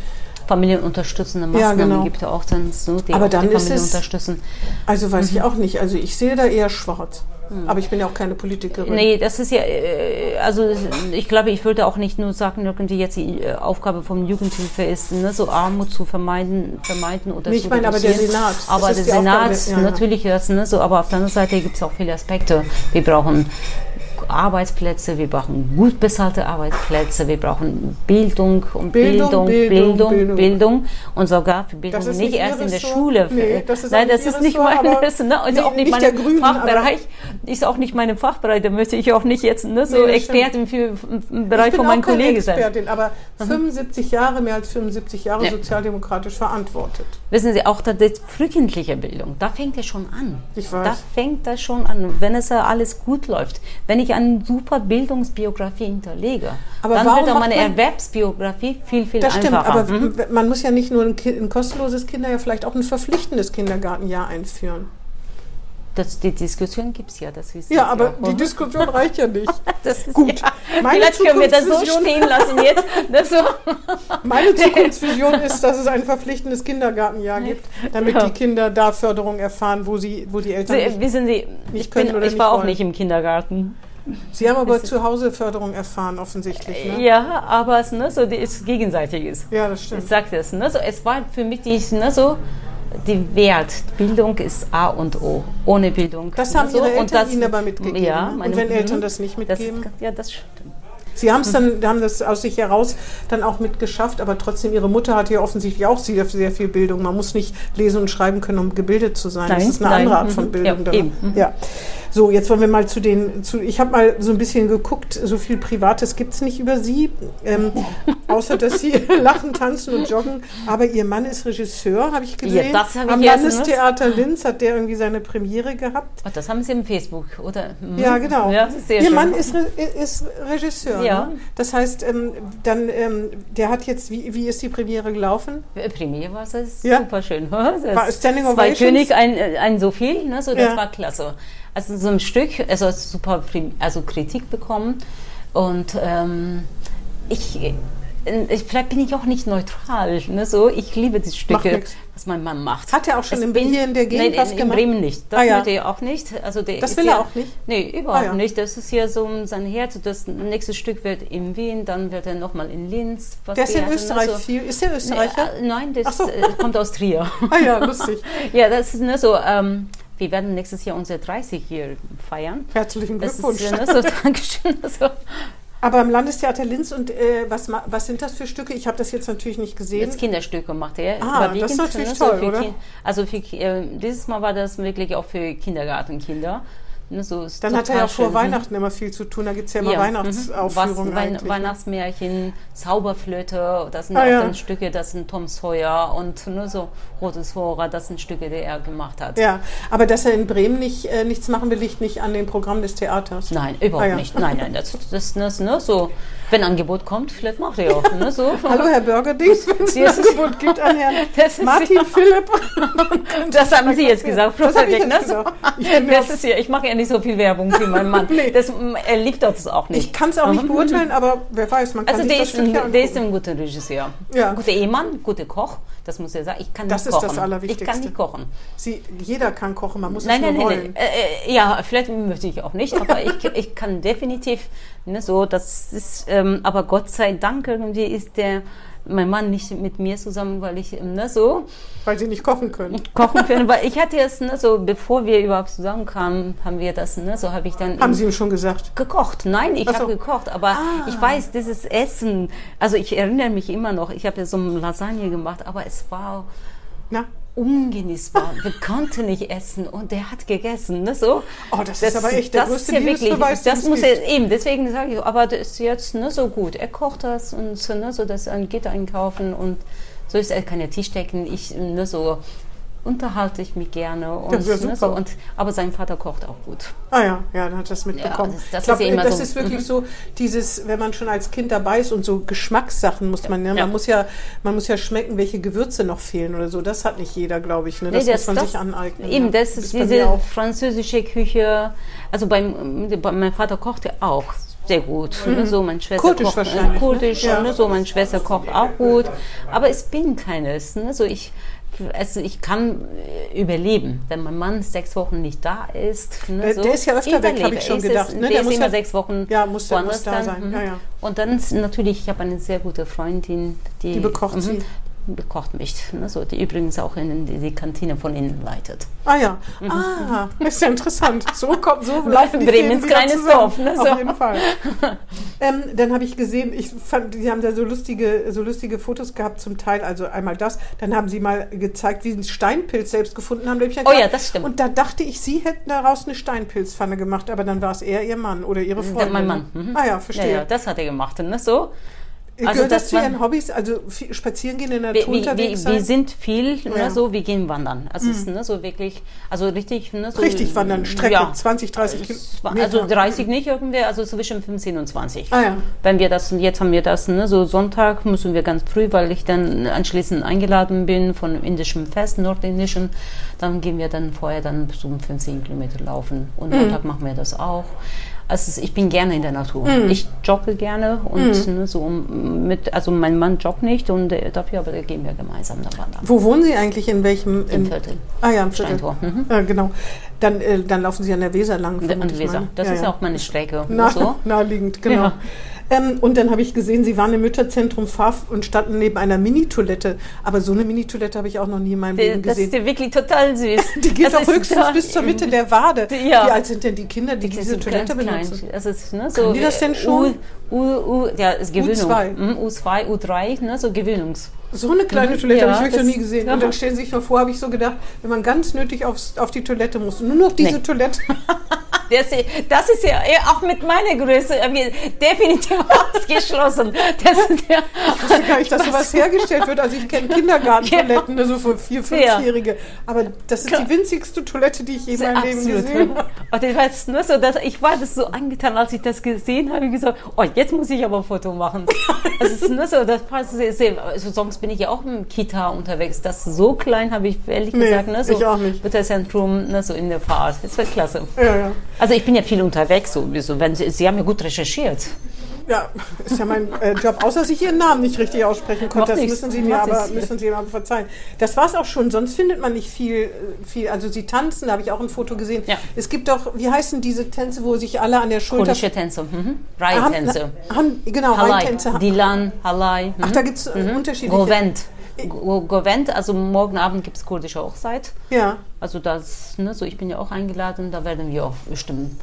Familienunterstützende Maßnahmen ja, genau. gibt ja auch dann so, die Aber dann die Familie ist es, unterstützen. Also weiß mhm. ich auch nicht. Also ich sehe da eher schwarz. Aber ich bin ja auch keine Politikerin. Nee, das ist ja, äh, also ich glaube, ich würde auch nicht nur sagen, irgendwie jetzt die äh, Aufgabe vom Jugendhilfe ist, ne, so Armut zu vermeiden, vermeiden oder nee, Ich meine, aber der Senat. Aber der Senat, Aufgabe, ja, natürlich, das, ne, so, aber auf der anderen Seite gibt es auch viele Aspekte. Wir brauchen Arbeitsplätze, wir brauchen gut bezahlte Arbeitsplätze, wir brauchen Bildung und Bildung, Bildung, Bildung, Bildung, Bildung und sogar für Bildung nicht, nicht erst in der. Schule. Nee, das ist Nein, das ist nicht mein, das, ne, also nee, auch nicht, nicht mein Fachbereich. Ist auch nicht mein Fachbereich. Da möchte ich auch nicht jetzt ne, so nee, Expertin für den Bereich von meinen Kollegen sein. Expertin, aber mhm. 75 Jahre, mehr als 75 Jahre ja. sozialdemokratisch verantwortet. Wissen Sie, auch die frühkindliche Bildung, da fängt es schon an. Ich weiß. Da fängt das schon an, wenn es ja alles gut läuft. Wenn ich eine super Bildungsbiografie hinterlege, aber dann wird auch meine Erwerbsbiografie viel, viel das einfacher. Stimmt, aber mhm. man muss ja nicht nur ein, ein kostenloses Kinderjahr, vielleicht auch ein verpflichtendes Kindergartenjahr einführen. Das, die Diskussion gibt es ja, das wissen Ja, aber ja. die Diskussion reicht ja nicht. das Gut. Ja, vielleicht können wir das so stehen lassen jetzt. Das so. Meine Zukunftsvision ist, dass es ein verpflichtendes Kindergartenjahr gibt, damit ja. die Kinder da Förderung erfahren, wo, sie, wo die Eltern sie, nicht, wissen sie, nicht können bin, oder Ich nicht war wollen. auch nicht im Kindergarten. Sie haben aber zu Hause Förderung erfahren, offensichtlich. Ne? Ja, aber es ne, so, die ist gegenseitig ist. Ja, das stimmt. Ich sage das. Ne, so, es war für mich die, ne, so, die Wert. Bildung ist A und O. Ohne Bildung. Das haben so. Ihre Eltern das, Ihnen aber mitgegeben. Ja, meine, und wenn Eltern das nicht mitgeben? Das, ja, das stimmt. Sie haben es dann, haben das aus sich heraus dann auch mitgeschafft, aber trotzdem, Ihre Mutter hatte ja offensichtlich auch sehr, sehr viel Bildung. Man muss nicht lesen und schreiben können, um gebildet zu sein. Nein, das ist eine nein. andere Art von mhm. Bildung. Ja, eben. ja. So, jetzt wollen wir mal zu den, zu, ich habe mal so ein bisschen geguckt, so viel Privates gibt es nicht über Sie, ähm, außer dass Sie lachen, tanzen und joggen. Aber Ihr Mann ist Regisseur, habe ich gesehen. Ja, das hab Am Landestheater Linz hat der irgendwie seine Premiere gehabt. Ach, das haben Sie im Facebook, oder? Mhm. Ja, genau. Ja, Ihr schön. Mann ist, ist Regisseur. Ja. Ne? Das heißt, ähm, dann, ähm, der hat jetzt, wie, wie ist die Premiere gelaufen? Äh, Premiere war es ja? super schön. Das war Standing Zwei König, ein, ein Sophie, ne, so, das ja. war klasse also so ein Stück, also super also Kritik bekommen. Und ähm, ich, äh, ich, vielleicht bin ich auch nicht neutral. Ne, so, ich liebe die Stücke, was mein Mann macht. Hat er auch schon in, hier in der Gegend nein, was in, gemacht? In Bremen nicht. Das ah, ja. er auch nicht. Also der das will ja, er auch nicht? Nee, überhaupt ah, ja. nicht. Das ist ja so sein Herz. Das nächste Stück wird in Wien, dann wird er nochmal in Linz. der ist in Österreich also, viel. Ist der Österreicher? Nee, äh, nein, der so. äh, kommt aus Trier. Ah ja, lustig. ja, das ist ne, so... Ähm, wir werden nächstes Jahr unser 30 Jahr feiern. Herzlichen Glückwunsch. Ist, ne, so, Dankeschön. Also. Aber im Landestheater Linz und äh, was, was sind das für Stücke? Ich habe das jetzt natürlich nicht gesehen. Jetzt Kinderstücke macht er. Ah, das ist natürlich ne, toll, so oder? Kind, also für, äh, dieses Mal war das wirklich auch für Kindergartenkinder. Ne, so Dann hat er ja vor Weihnachten immer viel zu tun. Da gibt es ja immer ja. Weihnachtsaufführungen. Was, Wein Weihnachtsmärchen, Zauberflöte, das sind ah, auch ja. dann Stücke, das sind Tom Sawyer und nur so Rotes Hora, das sind Stücke, die er gemacht hat. Ja, aber dass er in Bremen nicht, äh, nichts machen will, liegt nicht an dem Programm des Theaters. Nein, überhaupt ah, ja. nicht. Nein, nein, das, das, das ne, so, wenn ein Angebot kommt, vielleicht macht er auch. Ne, so. Hallo Herr Bürgerdings, wenn es ein Angebot gibt an Herrn Martin Philipp. das haben Sie jetzt gesagt, Frau Verdeck, ne? So. Ich, das ist ja, ich mache nicht so viel Werbung wie mein Mann. nee. das, er liebt das auch nicht. Ich kann es auch nicht beurteilen, aber wer weiß, man kann also der ist, ein, der ist ein guter Regisseur. Ja. Guter Ehemann, guter Koch, das muss er sagen. Ich kann das nicht kochen. Das ist das Allerwichtigste. Ich kann nicht kochen. Sie, jeder kann kochen, man muss nein, es nur nein, wollen. Nein, äh, äh, ja, vielleicht möchte ich auch nicht, aber ich, ich kann definitiv ne, so, das ist, ähm, aber Gott sei Dank irgendwie ist der mein Mann nicht mit mir zusammen, weil ich ne, so. Weil sie nicht kochen können. Kochen können, weil ich hatte es, ne, so bevor wir überhaupt zusammenkamen, haben wir das, ne, so habe ich dann. Haben Sie ihm schon gesagt? Gekocht. Nein, ich so. habe gekocht, aber ah. ich weiß, dieses Essen, also ich erinnere mich immer noch, ich habe ja so eine Lasagne gemacht, aber es war. Na? Ungenießbar. Wir konnten nicht essen und der hat gegessen. Ne, so. Oh, das, das ist aber echt der das größte ist ja wirklich, Das muss er eben, deswegen sage ich, aber das ist jetzt ne, so gut. Er kocht das und ne, so, dass er geht einkaufen und so ist er kann ja Tisch decken. Ich ne, so unterhalte ich mich gerne. Und, Das ist ja ne, so, und, aber sein Vater kocht auch gut. Ah ja, ja, dann hat das mitbekommen. Ja, das- das ich glaub, ist ja immer das so. ist wirklich Mhm. so, dieses, wenn man schon als Kind dabei ist und so Geschmackssachen muss man, ja, man muss ja, man muss ja schmecken, welche Gewürze noch fehlen oder so. Das hat nicht jeder, glaube ich. Ne? Das, Nee, muss man sich aneignen. Eben, das ist diese französische Küche. Also beim, bei, mein Vater kochte auch sehr gut. Ne? So, meine Schwester Mhm. Kurdisch kocht wahrscheinlich, ne? kurdisch, Ja. ne? so, meine Schwester kocht auch gut. Aber es bin keines. Ne? So, ich, also ich kann äh, überleben, wenn mein Mann sechs Wochen nicht da ist. Ne? Der- so. der ist ja öfter weg, habe ich schon Ist es- gedacht, ne? Der, Der ist muss immer ja- sechs Wochen Ja, muss der- woanders muss da dann. sein. Mhm. Ja, ja. Und dann natürlich, ich habe eine sehr gute Freundin, die, Die bekocht mhm, sie. Bekocht mich. Ne? So, die übrigens auch in die, die Kantine von innen leitet. Ah ja, ah, ist ja interessant. So kommt, so laufen Bremen ins wieder kleine zusammen. Dorf, ne, Auf so. jeden Fall. ähm, dann habe ich gesehen, ich fand, die haben da so lustige, so lustige Fotos gehabt zum Teil. Also einmal das, dann haben sie mal gezeigt, wie sie einen Steinpilz selbst gefunden haben. Da hab Oh gedacht- ja, das stimmt. Und da dachte ich, sie hätten daraus eine Steinpilzpfanne gemacht, aber dann war es eher ihr Mann oder ihre Freundin. mein Mann. Mhm. Ah ja, Ja, verstehe. ja, das hat er gemacht. Ne? So. Also das, das zu Ihren Hobbys? Also spazieren gehen in der Natur wir, unterwegs wir, wir sind viel, Ja. Mhm. ne, so, wir gehen wandern. Also es ist ne, so wirklich, also richtig, ne, so, Richtig wandern, Strecke, ja. 20, 30 Es war- Kilometer. Also 30 nicht irgendwie, also zwischen 15 und 20. Ah ja. Wenn wir das, jetzt haben wir das, ne, so Sonntag müssen wir ganz früh, weil ich dann anschließend eingeladen bin von indischem Fest, nordindischen, dann gehen wir dann vorher dann so um 15 Kilometer laufen und Mhm. Montag machen wir das auch. Also ich bin gerne in der Natur. Mhm. Ich jogge gerne und ne, so mit, also mein Mann joggt nicht und äh, dafür aber da gehen wir gemeinsam dann wandern. Wo wohnen Sie eigentlich? In welchem? Im in, Viertel. Ah ja, im Viertel. Steintor. Mhm. Ja, genau. Dann, äh, dann laufen Sie an der Weser lang. vermute Und ich Weser. Das ja, ist ja. auch meine Strecke. Na, so. Naheliegend, genau. Ja. Ähm, und dann habe ich gesehen, Sie waren im Mütterzentrum Pfaff und standen neben einer Mini-Toilette. Aber so eine Mini-Toilette habe ich auch noch nie in meinem Leben Das gesehen. ist ja wirklich total süß. Die geht Das doch höchstens da- bis zur Mitte der Wade. Ja. Wie alt sind denn die Kinder, die Die diese Toilette ganz klein. benutzen? Das ist, ne, Können so, die das denn äh, schon? U, U, U, ja, ist Gewöhnung. U2. Mhm, U2, U3, ne, so Gewöhnungs. So eine kleine Mhm. Toilette Ja, habe ich wirklich noch das- nie gesehen. ja. Und dann stellen Sie sich mal vor, habe ich so gedacht, wenn man ganz nötig aufs, auf die Toilette muss, nur noch diese Nee. Toilette. Das, ist ja eh auch mit meiner Größe äh, definitiv ausgeschlossen. Das ist ja, Ich wusste gar nicht, dass sowas hergestellt wird. Also ich kenne Kindergartentoiletten, ne, so für vier, Ja. fünfjährige. Aber das ist die winzigste Toilette, die ich je in meinem Leben gesehen habe. Und ich weiß nur so, dass ich war das so angetan, als ich das gesehen habe, ich gesagt, oh, jetzt muss ich aber ein Foto machen. Das ist nur so, das passt sehr, sehr, also sonst bin ich ja auch im Kita unterwegs. Das so klein habe ich ehrlich Nee, gesagt, ne, so ich auch nicht. Mütterzentrum, ne, so in der Fahrt. Das wird klasse. Ja, ja. Also ich bin ja viel unterwegs, sowieso. Wenn Sie, Sie haben ja gut recherchiert. Ja, ist ja mein äh, Job, außer dass ich Ihren Namen nicht richtig aussprechen konnte. Das müssen Sie mir aber müssen Sie mir aber verzeihen. Das war es auch schon, sonst findet man nicht viel, viel. Also Sie tanzen, da habe ich auch ein Foto gesehen. Ja. Es gibt doch, wie heißen diese Tänze, wo sich alle an der Schulter. Kurdische Tänze, mhm. haben, Reihtänze. haben, genau, Halai, Reihtänze. Dilan, Halai. Ach, mhm. da gibt es äh, unterschiedliche. Govent. Go- Govent, also morgen Abend gibt es kurdische Hochzeit. Ja. Also das, ne, so ich bin ja auch eingeladen, da werden wir auch bestimmt ein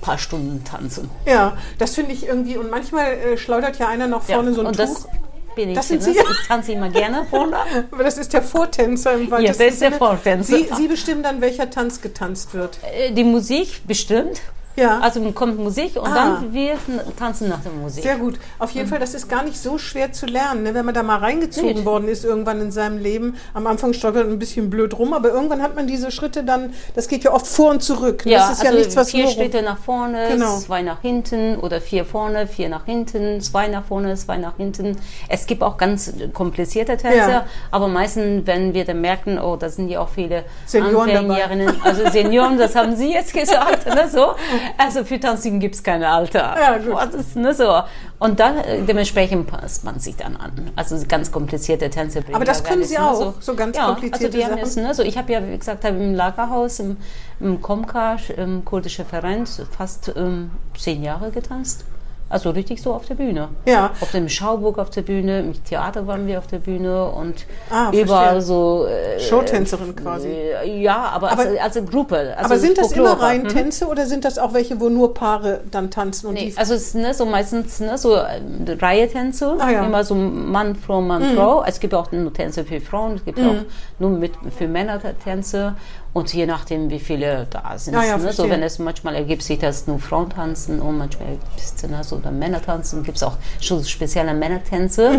paar Stunden tanzen. Ja, das finde ich irgendwie. Und manchmal äh, schleudert ja einer noch vorne so ein und Tuch. das bin ich. Das sind ne? Sie? Ich tanze immer gerne vorne. Aber das ist der Vortänzer im Ja, weitesten das ist der. Vortänzer. Sie, Sie bestimmen dann, welcher Tanz getanzt wird. Äh, Die Musik bestimmt. Ja. Also kommt Musik und Ah. dann wir tanzen nach der Musik. Sehr gut. Auf jeden Fall, das ist gar nicht so schwer zu lernen. Ne? Wenn man da mal reingezogen Nee. worden ist irgendwann in seinem Leben. Am Anfang stolpert man ein bisschen blöd rum, aber irgendwann hat man diese Schritte dann, das geht ja oft vor und zurück. Ne? Ja, das ist ja also nichts, was vier Schritte nach vorne, Genau. zwei nach hinten oder vier vorne, vier nach hinten, zwei nach vorne, zwei nach hinten. Es gibt auch ganz komplizierte Tänze, Ja. aber meistens, wenn wir dann merken, oh, da sind ja auch viele Senioren dabei. Anfängerinnen, also Senioren, das haben Sie jetzt gesagt, ne, so. Also für Tanzen gibt es kein Alter. Ja, gut. Das, ne, so. Und dann äh, dementsprechend passt man sich dann an. Also ganz komplizierte Tänze. Aber das können Sie auch, so ganz ja, komplizierte also die haben Sachen. jetzt, ne, so ich habe ja, wie gesagt, habe im Lagerhaus, im, im Komka, im kurdischen Verein, fast ähm, zehn Jahre getanzt. Also richtig so auf der Bühne. Ja. Auf dem Schauburg auf der Bühne, im Theater waren wir auf der Bühne und Ah, überall verstehe. so. Äh, Showtänzerin quasi. äh, ja, aber, Aber- als, als Gruppe. Also aber sind das Folklore. immer rein Mhm. Tänze oder sind das auch welche, wo nur Paare dann tanzen? Und Nee, die also es ist ne, so meistens ne, so äh, Reihe-Tänze, Ah, ja. Mhm. immer so Mann, Frau, Mann, Frau. Es gibt auch nur Tänze für Frauen, es gibt auch nur mit, für Männer Tänze. Und je nachdem, wie viele da sind. Ja, ja, ne? So, wenn es manchmal ergibt sich, dass nur Frauen tanzen und manchmal gibt es ne, so dann Männer tanzen, gibt es auch schon spezielle Männertänze.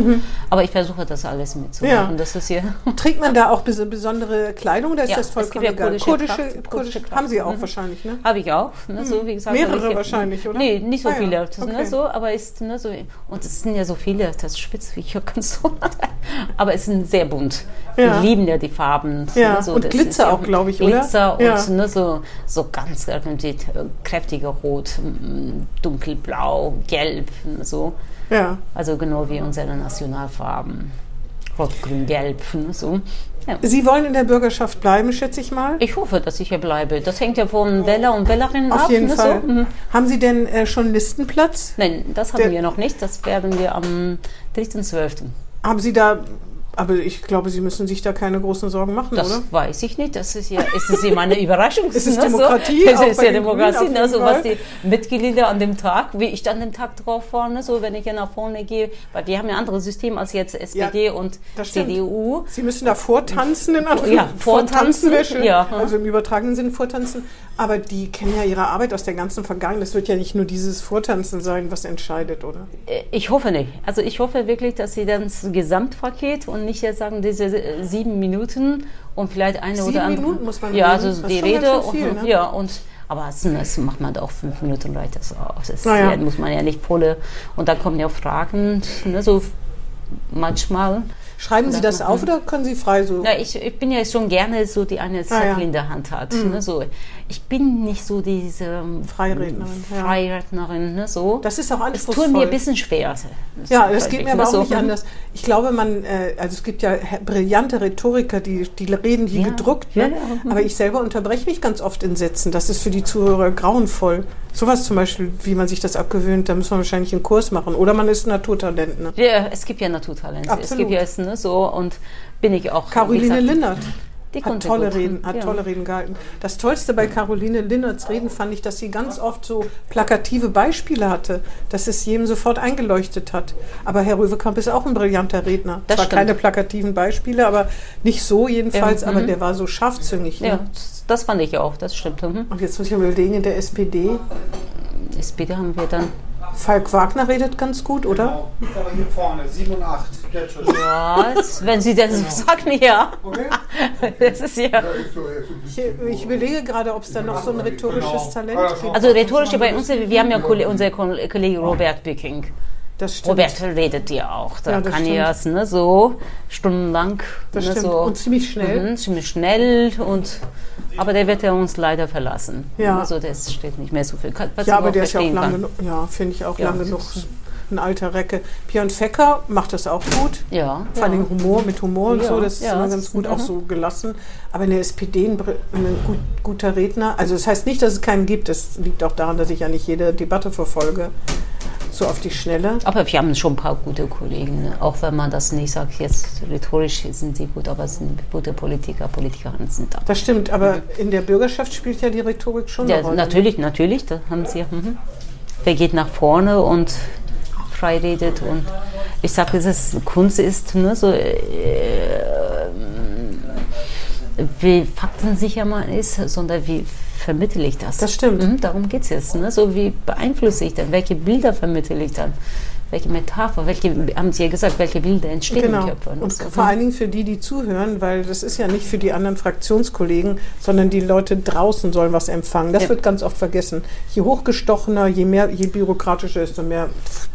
Aber ich versuche das alles mitzumachen. Mhm. Ja. Das ist hier. Trägt man da auch bes besondere Kleidung oder ist Ja, das es vollkommen gibt ja kurdische Kurdische, Tracht, kurdische, kurdische haben Sie auch. Mhm. wahrscheinlich, ne? Habe ich auch. Ne, so, wie gesagt, Mehrere ich- wahrscheinlich, oder? Nee, nicht so Ah, viele. Das, Okay. ne, so, aber ist ne, so, und es sind ja so viele, das schwitzt wie hier ganz so. aber es sind sehr bunt. Die lieben ja die Farben. Ja, ne, so, und Glitzer auch, glaub ich, oder? Glitzer Ja. und ne, so, so ganz irgendwie, äh, kräftige Rot, m, dunkelblau, gelb, ne, so. Ja. Also genau wie unsere Nationalfarben. Rot, grün, gelb, ne, so. Ja. Sie wollen in der Bürgerschaft bleiben, schätze ich mal? Ich hoffe, dass ich hier bleibe. Das hängt ja von Wähler und Wählerinnen Auf ab. jeden ne, Fall. So. Mhm. Haben Sie denn äh, schon Listenplatz? Nein, das haben Der- wir noch nicht. Das werden wir am 3.12. Haben Sie da, aber ich glaube, Sie müssen sich da keine großen Sorgen machen, Das oder? weiß ich nicht. Das ist ja, es ist immer eine Überraschung. Es ist ne, Demokratie, Es ist ja den Grünen Demokratie. auf Ne, jeden so, was die Mitglieder an dem Tag, wie ich an dem Tag drauf war, ne, so wenn ich ja nach vorne gehe, weil wir haben ja ein anderes System als jetzt SPD und das stimmt. CDU. Sie müssen da vortanzen, in Anführungszeichen. Ja, vortanzen, wäre schön. ja. Also im übertragenen Sinn vortanzen. Aber die kennen ja ihre Arbeit aus der ganzen Vergangenheit. Das wird ja nicht nur dieses Vortanzen sein, was entscheidet, oder? Äh, Ich hoffe nicht. Also ich hoffe wirklich, dass sie dann das Gesamtpaket und nicht jetzt sagen, diese äh, sieben Minuten und vielleicht eine Sieben oder andere. Minuten muss man Ja, also Das die Rede viel, und ne? ja und aber es, das macht man auch fünf Minuten reicht das aus. Das Na ja. ja, muss man ja nicht volle und dann kommen ja Fragen, ne, so manchmal. Schreiben Sie das auf oder können Sie frei so? Ja, ich, ich bin ja schon gerne so, die eine Ah, Zettel ja. Mhm. in der Hand hat. Ne, so. Ich bin nicht so diese ähm, Freirednerin, ja. Freirednerin, ne, so. Das ist auch es tut anspruchsvoll. mir ein bisschen schwer. Ja, das geht mir aber auch so. nicht anders. Ich glaube, man, äh, also es gibt ja brillante Rhetoriker, die, die reden wie Ja, gedruckt, ne? ja. aber ich selber unterbreche mich ganz oft in Sätzen. Das ist für die Zuhörer grauenvoll. Sowas zum Beispiel, wie man sich das abgewöhnt, da muss man wahrscheinlich einen Kurs machen. Oder man ist ein Naturtalent. Ne? Ja, es gibt ja Naturtalente. Es Absolut. gibt ja es, ne, so und bin ich auch. Caroline Linnert Die hat tolle. Reden, hat Ja. tolle Reden gehalten. Das Tollste bei Caroline Linnerts Reden fand ich, dass sie ganz oft so plakative Beispiele hatte, dass es jedem sofort eingeleuchtet hat. Aber Herr Röwekamp ist auch ein brillanter Redner. Das Zwar stimmt. keine plakativen Beispiele, aber nicht so jedenfalls, Ja, aber mhm. der war so scharfzüngig. Ne? Ja, das- fand ich auch, das stimmt. Mhm. Und jetzt muss ich mal überlegen, in der SPD, SPD haben wir dann. Falk Wagner redet ganz gut, oder? Aber hier vorne, 7 und 8. Jetzt schon. Was? Wenn Sie das so sagen, ja. Okay? Das ist ja. Ich, ich überlege gerade, ob es da noch so ein rhetorisches Talent gibt. Also rhetorische bei uns, wir haben ja unser Kollege Robert Bücking. Das stimmt. Robert redet ja auch. Da Ja, kann stimmt. er es ne, so stundenlang. Das ne, stimmt. So, Und ziemlich schnell. Mhm, ziemlich schnell und aber der wird ja uns leider verlassen. Ja. Also das steht nicht mehr so viel. Was Ja, aber auch der ist ja auch verstehen lang kann. genug. Ja, finde ich auch Ja, lang genug. Ein alter Recke. Björn Fecker macht das auch gut. Ja. Vor allem Humor, mit Humor und Ja, so, das ist ja, immer ganz gut, auch mhm. so gelassen. Aber in der SPD ein gut, guter Redner. Also das heißt nicht, dass es keinen gibt. Das liegt auch daran, dass ich ja nicht jede Debatte verfolge. So auf die Schnelle. Aber wir haben schon ein paar gute Kollegen, ne? auch wenn man das nicht sagt, jetzt rhetorisch sind sie gut, aber es sind gute Politiker, Politikerinnen sind da. Das stimmt, aber in der Bürgerschaft spielt ja die Rhetorik schon Ja, eine Rolle. natürlich, natürlich, da haben sie. Mhm. Wer geht nach vorne und frei redet und ich sage, es ist Kunst ist ne, so äh, wie faktensicher man ist, sondern wie vermittle ich das? Das stimmt. Mhm, darum geht es jetzt. Ne? So wie beeinflusse ich dann? Welche Bilder vermittle ich dann? Welche Metapher? Welche, haben Sie ja gesagt, welche Bilder entstehen Genau. im Körper? ne? Und So, vor allen Dingen für die, die zuhören, weil das ist ja nicht für die anderen Fraktionskollegen, sondern die Leute draußen sollen was empfangen. Das Ja. wird ganz oft vergessen. Je hochgestochener, je mehr, je bürokratischer, desto mehr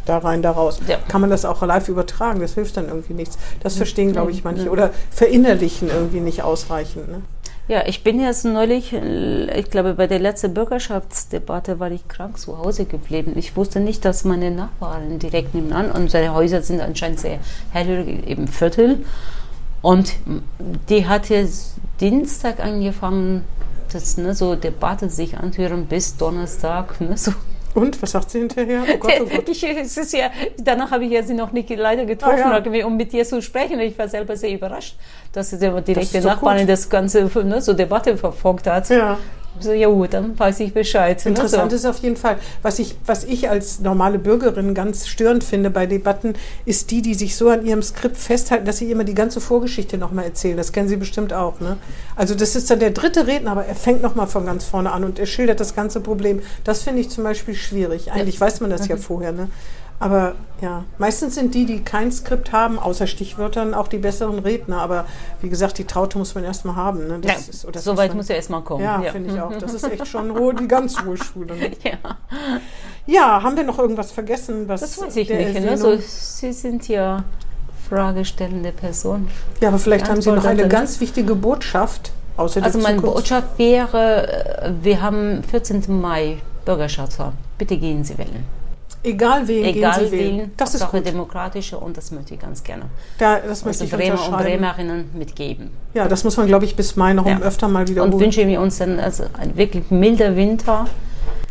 da rein, da raus. Ja. Kann man das auch live übertragen? Das hilft dann irgendwie nichts. Das verstehen, glaube ich, manche. ja. Oder verinnerlichen irgendwie nicht ausreichend. Ne? Ja, ich bin jetzt neulich, äh, ich glaube, bei der letzten Bürgerschaftsdebatte war ich krank zu Hause geblieben. Ich wusste nicht, dass meine Nachbarn direkt nebenan, unsere Häuser sind anscheinend sehr hell, eben Viertel. Und die hat jetzt Dienstag angefangen, das ne, so Debatte sich anhören bis Donnerstag. Ne, so. Und, was sagt sie hinterher? Oh Gott, oh Gott. Ich, es ist ja, danach habe ich ja sie noch nicht leider getroffen, Ah, ja. um mit ihr zu sprechen. Ich war selber sehr überrascht, dass sie der Das doch Nachbarin gut. das ganze ne, so Debatte verfolgt hat. Ja. So, ja gut, dann weiß ich Bescheid. Interessant so. ist auf jeden Fall. Was ich, was ich als normale Bürgerin ganz störend finde bei Debatten, ist die, die sich so an ihrem Skript festhalten, dass sie immer die ganze Vorgeschichte nochmal erzählen. Das kennen Sie bestimmt auch. Ne? Also das ist dann der dritte Redner, aber er fängt nochmal von ganz vorne an und er schildert das ganze Problem. Das finde ich zum Beispiel schwierig. Eigentlich weiß man das ja mhm. vorher. Ne? Aber ja, meistens sind die, die kein Skript haben, außer Stichwörtern, auch die besseren Redner. Aber wie gesagt, die Traute muss man erstmal haben. Ne? Ja, ist, so weit muss ja erstmal kommen. Ja, ja. finde ich auch. Das ist echt schon hohe, die ganz hohe Schule. Ne? Ja. ja, haben wir noch irgendwas vergessen? Was das weiß ich nicht. Ne? So, Sie sind ja fragestellende Person. Ja, aber vielleicht haben Sie noch eine ganz wichtige Botschaft. Außer also meine Zukunft. Botschaft wäre, äh, wir haben 14. Mai Bürgerschaftstag. Bitte gehen Sie wählen. Egal wen Egal gehen Sie wen, wählen. Das ist gut. demokratische und das möchte ich ganz gerne. Da, das möchte also ich Bremer und Bremerinnen mitgeben. Ja, das muss man, glaube ich, bis Mai noch ja. öfter mal wiederholen. Und wünsche mir uns dann also ein wirklich milder Winter.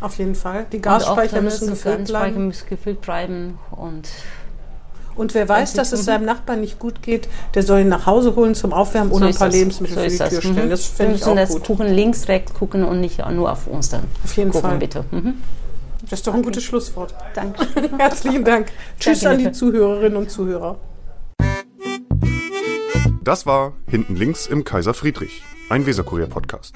Auf jeden Fall. Die Gasspeicher müssen gefüllt bleiben. müssen gefüllt bleiben und und wer weiß, dass es seinem Nachbarn nicht gut geht, der soll ihn nach Hause holen zum Aufwärmen so oder ein paar das. Lebensmittel so für die Tür das. stellen. Das finde ich auch das gut. gucken links, rechts gucken und nicht nur auf uns dann. Auf jeden gucken, Fall. bitte. Mhm. Das ist doch ein okay. gutes Schlusswort. Danke. Herzlichen Dank. Tschüss Danke. an die Zuhörerinnen und Zuhörer. Das war Hinten links im Kaiser Friedrich, ein Weserkurier-Podcast.